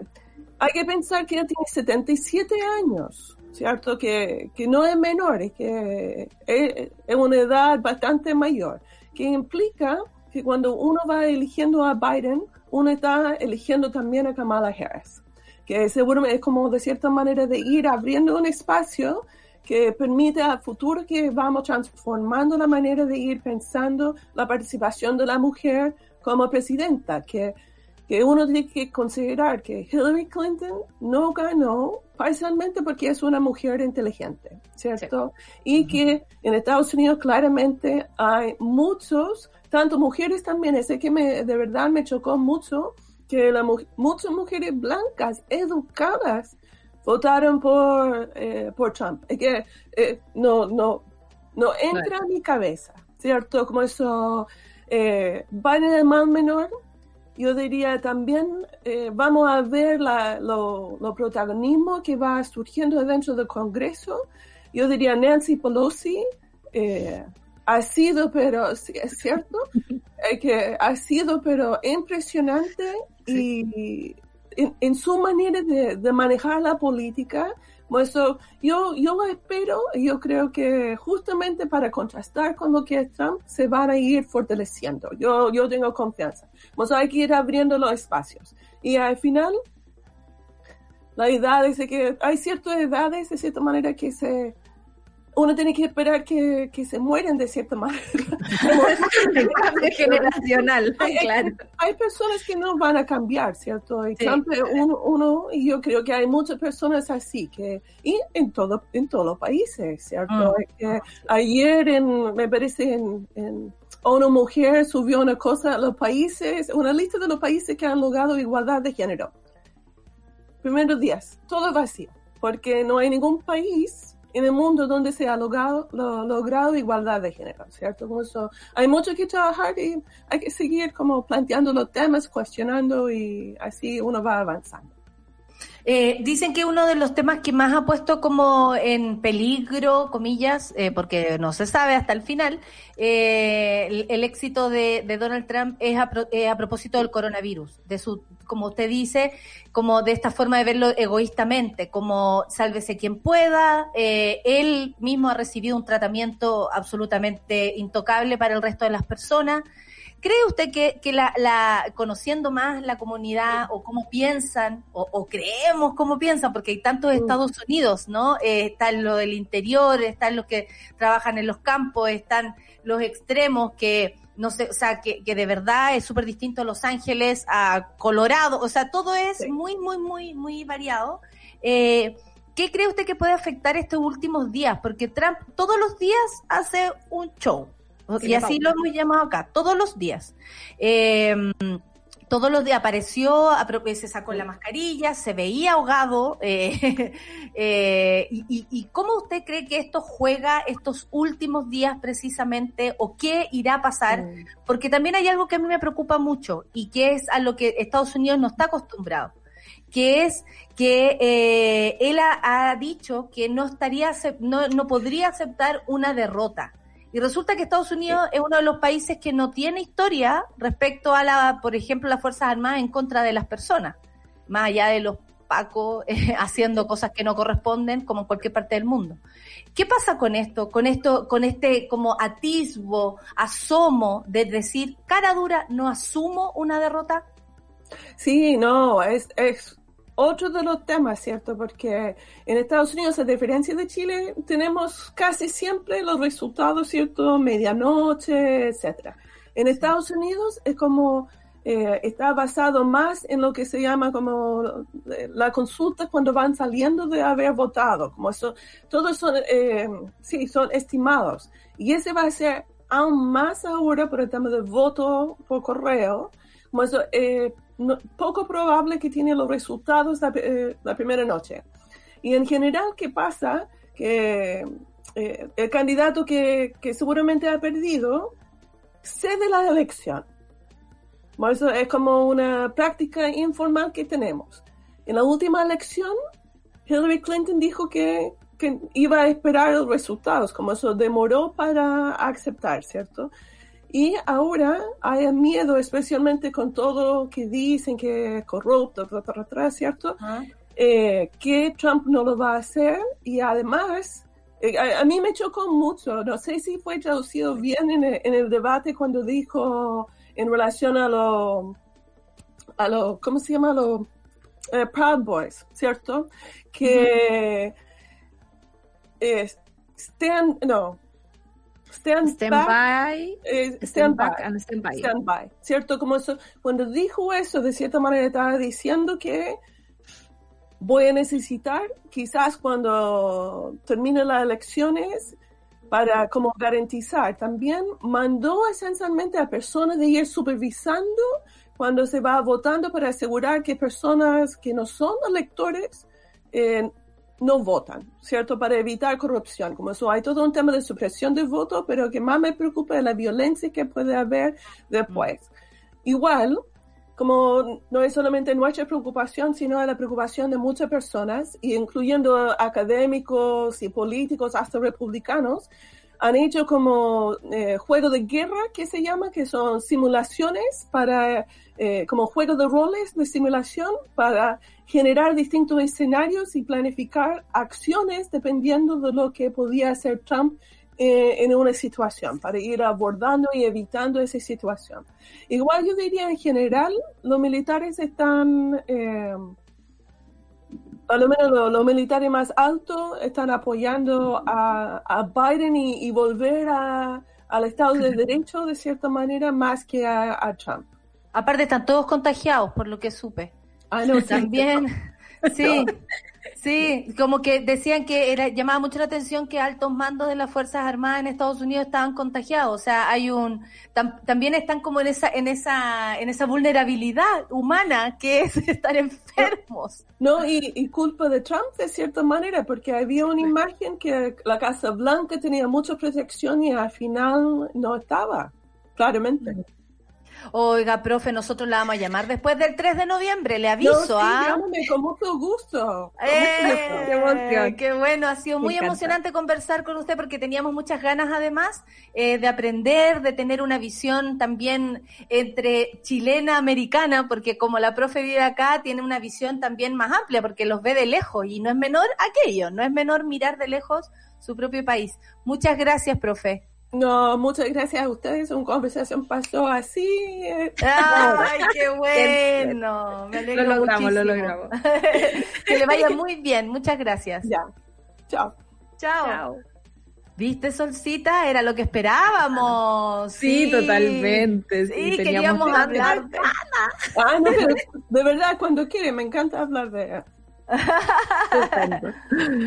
hay que pensar que ella tiene 77 años, ¿cierto? Que, que no es menor, es que es, es una edad bastante mayor, que implica que cuando uno va eligiendo a Biden, uno está eligiendo también a Kamala Harris, que seguramente es como de cierta manera de ir abriendo un espacio que permite al futuro que vamos transformando la manera de ir pensando la participación de la mujer como presidenta, que, que uno tiene que considerar que Hillary Clinton no ganó parcialmente porque es una mujer inteligente, ¿cierto? Y que en Estados Unidos claramente hay muchos tanto mujeres también, ese que me, de verdad me chocó mucho, que la, muchas mujeres blancas, educadas, votaron por, eh, por Trump. Es que eh, no, no, no entra en mi cabeza, ¿cierto? Como eso, eh, Biden el más menor, yo diría también eh, vamos a ver la, lo, lo, protagonismo que va surgiendo dentro del Congreso. Yo diría Nancy Pelosi, eh, ha sido, pero es cierto, que ha sido, pero impresionante y en, su manera de, manejar la política. Pues yo, yo espero, yo creo que justamente para contrastar con lo que es Trump, se van a ir fortaleciendo. Yo, yo tengo confianza. Pues hay que ir abriendo los espacios. Y al final, la edad es que hay ciertas edades, de cierta manera, que se, uno tiene que esperar que, se mueren de cierta manera. generacional, hay, claro. Hay, personas que no van a cambiar, ¿cierto? Y uno, y yo creo que hay muchas personas así, que y en, todo, en todos los países, ¿cierto? Mm. ayer, en, me parece, en, en una mujer subió una cosa a los países, una lista de los países que han logrado igualdad de género. Primeros días, todo vacío, porque no hay ningún país en el mundo donde se ha logrado, logrado igualdad de género, ¿cierto? Como eso, hay mucho que trabajar y hay que seguir como planteando los temas, cuestionando y así uno va avanzando. Eh, dicen que uno de los temas que más ha puesto como en peligro, comillas, eh, porque no se sabe hasta el final, eh, el, éxito de, Donald Trump es a, a, propósito del coronavirus, de su, como usted dice, como de esta forma de verlo egoístamente, como sálvese quien pueda. él mismo ha recibido un tratamiento absolutamente intocable para el resto de las personas ¿Cree usted que, que la, la, conociendo más la comunidad o cómo piensan, o, creemos cómo piensan, porque hay tantos mm. Estados Unidos, ¿no? Eh, están los del interior, están los que trabajan en los campos, están los extremos que no sé, o sea, que, que de verdad es súper distinto a Los Ángeles, a Colorado, o sea, todo es muy, muy, muy, muy variado. Eh, ¿Qué cree usted que puede afectar estos últimos días? Porque Trump todos los días hace un show. Y así lo hemos llamado acá, todos los días. Eh, todos los días apareció, se sacó la mascarilla, se veía ahogado. Eh, eh, y, cómo usted cree que esto juega estos últimos días precisamente o qué irá a pasar? Porque también hay algo que a mí me preocupa mucho y que es a lo que Estados Unidos no está acostumbrado, que es que eh, él ha, dicho que no estaría, no, no podría aceptar una derrota y resulta que Estados Unidos es uno de los países que no tiene historia respecto a la, por ejemplo, las Fuerzas Armadas en contra de las personas, más allá de los pacos eh, haciendo cosas que no corresponden, como en cualquier parte del mundo. ¿Qué pasa con esto? Con esto, con este como atisbo, asomo de decir, cara dura, no asumo una derrota? Sí, no, es, es otro de los temas, ¿cierto? Porque en Estados Unidos, a diferencia de Chile, tenemos casi siempre los resultados, ¿cierto? Medianoche, etcétera. En Estados Unidos es como eh, está basado más en lo que se llama como eh, la consulta cuando van saliendo de haber votado, como eso, todos son, eh, sí, son estimados. Y ese va a ser aún más ahora por el tema del voto por correo, como eso, eh, poco probable que tiene los resultados la, eh, la, primera noche. Y en general, ¿qué pasa? Que eh, el candidato que, que, seguramente ha perdido cede la elección. eso es como una práctica informal que tenemos. En la última elección, Hillary Clinton dijo que, que iba a esperar los resultados, como eso demoró para aceptar, ¿cierto? Y ahora hay miedo, especialmente con todo lo que dicen que es corrupto, ¿cierto? Eh, que Trump no lo va a hacer y además, eh, a, mí me chocó mucho, no sé si fue traducido bien en el, debate cuando dijo en relación a los, a lo, ¿cómo se llama? Los eh, Proud Boys, ¿cierto? Que... Stand, no, Stand, by, eh, stand, back and stand by. Stand by. ¿Cierto? Como eso, cuando dijo eso, de cierta manera estaba diciendo que voy a necesitar, quizás cuando termine las elecciones, para como garantizar. También mandó esencialmente a personas de ir supervisando cuando se va votando para asegurar que personas que no son electores eh, no votan, ¿cierto? Para evitar corrupción. Como eso hay todo un tema de supresión de voto, pero que más me preocupa es la violencia que puede haber después. Igual, como no es solamente nuestra preocupación, sino la preocupación de muchas personas, incluyendo académicos y políticos, hasta republicanos, han hecho como eh, juego de guerra que se llama, que son simulaciones para, eh, como juego de roles de simulación para generar distintos escenarios y planificar acciones dependiendo de lo que podía hacer Trump eh, en una situación, para ir abordando y evitando esa situación. Igual yo diría en general, los militares están a lo menos los, militares más altos están apoyando a, Biden y, volver al Estado de Derecho de cierta manera más que a, Trump. Aparte están todos contagiados, por lo que supe. Ah, no, También, sí. Sí, como que decían que era, llamaba mucho la atención que altos mandos de las Fuerzas Armadas en Estados Unidos estaban contagiados. O sea, hay un, también están como en esa, en esa, en esa vulnerabilidad humana que es estar enfermos. No, y, y culpa de Trump de cierta manera, porque había una imagen que la Casa Blanca tenía mucha protección y al final no estaba, claramente. Oiga, profe, nosotros la vamos a llamar después del 3 de noviembre, le aviso. ¿ah? con mucho gusto. Eh, qué bueno, ha sido muy emocionante conversar con usted porque teníamos muchas ganas además eh, de aprender, de tener una visión también entre chilena, americana, porque como la profe vive acá, tiene una visión también más amplia porque los ve de lejos y no es menor aquello, no es menor mirar de lejos su propio país. Muchas gracias, profe. No, muchas gracias a ustedes. Una conversación pasó así. Eh. ¡Ay, qué bueno! Me alegro lo logramos, muchísimo. lo logramos. que le vaya muy bien. Muchas gracias. Ya. Chao. Chao. Chao. ¿Viste, Solcita? Era lo que esperábamos. Sí, sí totalmente. Sí, sí queríamos hablar de Ah, no, pero de verdad, cuando quiere, me encanta hablar de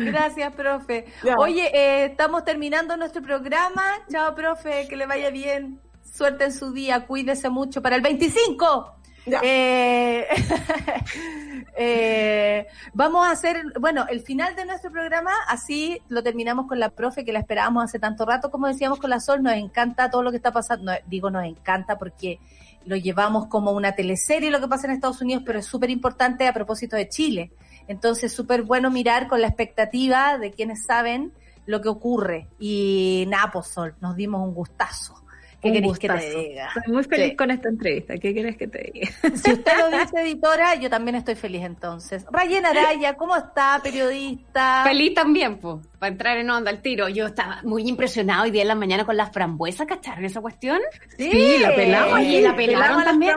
Gracias, profe. Ya. Oye, eh, estamos terminando nuestro programa. Chao, profe, que le vaya bien. Suerte en su día, cuídese mucho para el 25. Eh, eh, vamos a hacer, bueno, el final de nuestro programa, así lo terminamos con la profe que la esperábamos hace tanto rato, como decíamos con la Sol, nos encanta todo lo que está pasando, no, digo nos encanta porque lo llevamos como una teleserie lo que pasa en Estados Unidos, pero es súper importante a propósito de Chile. Entonces, súper bueno mirar con la expectativa de quienes saben lo que ocurre. Y nada, pues, Sol, nos dimos un gustazo. ¿Qué querés que te diga? Estoy muy feliz sí. con esta entrevista. ¿Qué querés que te diga? Si usted lo dice, editora, yo también estoy feliz entonces. Rayen Araya, ¿cómo está, periodista? Feliz también, pues, para entrar en onda al tiro. Yo estaba muy impresionado hoy día en la mañana con las frambuesas, ¿cacharon esa cuestión? Sí, sí la pelamos. Oye, la pelaron también.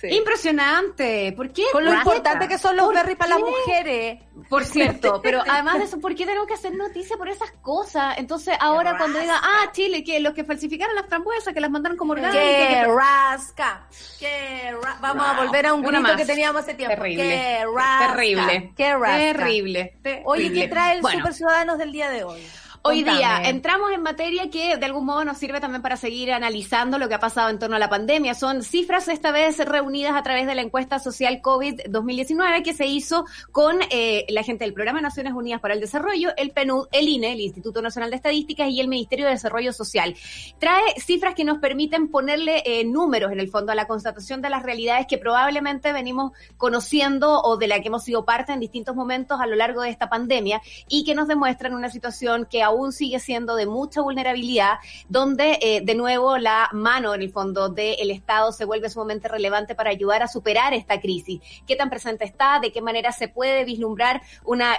Sí. Impresionante. ¿Por qué? Con lo importante que son los berries para las mujeres. Por cierto, pero además de eso, ¿por qué tenemos que hacer noticia por esas cosas? Entonces, ahora cuando diga, ah, Chile, que los que falsificaron las frambuesas, que las mandaron como orgánicas. ¡Qué que... rasca! ¡Qué ra... Vamos wow. a volver a un grito que teníamos hace tiempo. Terrible. ¡Qué rasca! Terrible. ¡Qué rasca! Terrible. Oye, ¿qué trae el bueno. Super Ciudadanos del día de hoy? Hoy día entramos en materia que de algún modo nos sirve también para seguir analizando lo que ha pasado en torno a la pandemia. Son cifras esta vez reunidas a través de la encuesta social COVID 2019 que se hizo con eh, la gente del Programa de Naciones Unidas para el Desarrollo, el PNUD, el INE, el Instituto Nacional de Estadísticas y el Ministerio de Desarrollo Social. Trae cifras que nos permiten ponerle eh, números en el fondo a la constatación de las realidades que probablemente venimos conociendo o de la que hemos sido parte en distintos momentos a lo largo de esta pandemia y que nos demuestran una situación que aún aún sigue siendo de mucha vulnerabilidad, donde eh, de nuevo la mano en el fondo del Estado se vuelve sumamente relevante para ayudar a superar esta crisis. ¿Qué tan presente está? ¿De qué manera se puede vislumbrar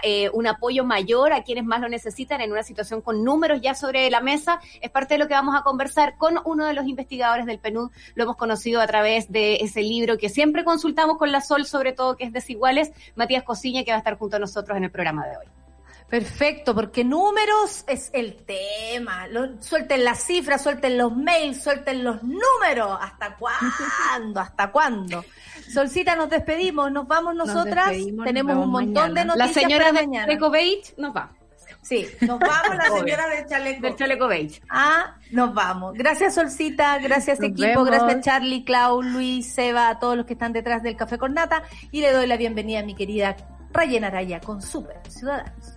eh, un apoyo mayor a quienes más lo necesitan en una situación con números ya sobre la mesa? Es parte de lo que vamos a conversar con uno de los investigadores del PNUD. Lo hemos conocido a través de ese libro que siempre consultamos con la Sol, sobre todo que es Desiguales, Matías Cosiña, que va a estar junto a nosotros en el programa de hoy. Perfecto, porque números es el tema. Lo, suelten las cifras, suelten los mails, suelten los números. ¿Hasta cuándo? ¿Hasta cuándo? Solcita, nos despedimos, nos vamos nosotras. Nos despedimos, Tenemos nos un montón mañana. de noticias. La señora para de mañana. Chaleco Beige nos va. Sí, nos vamos la señora del chaleco. Del chaleco beige. Ah, nos vamos. Gracias Solcita, gracias Nos equipo, vemos. gracias Charlie, Clau, Luis, Seba, a todos los que están detrás del Café con Nata. Y le doy la bienvenida a mi querida Rayen Araya con Super Ciudadanos.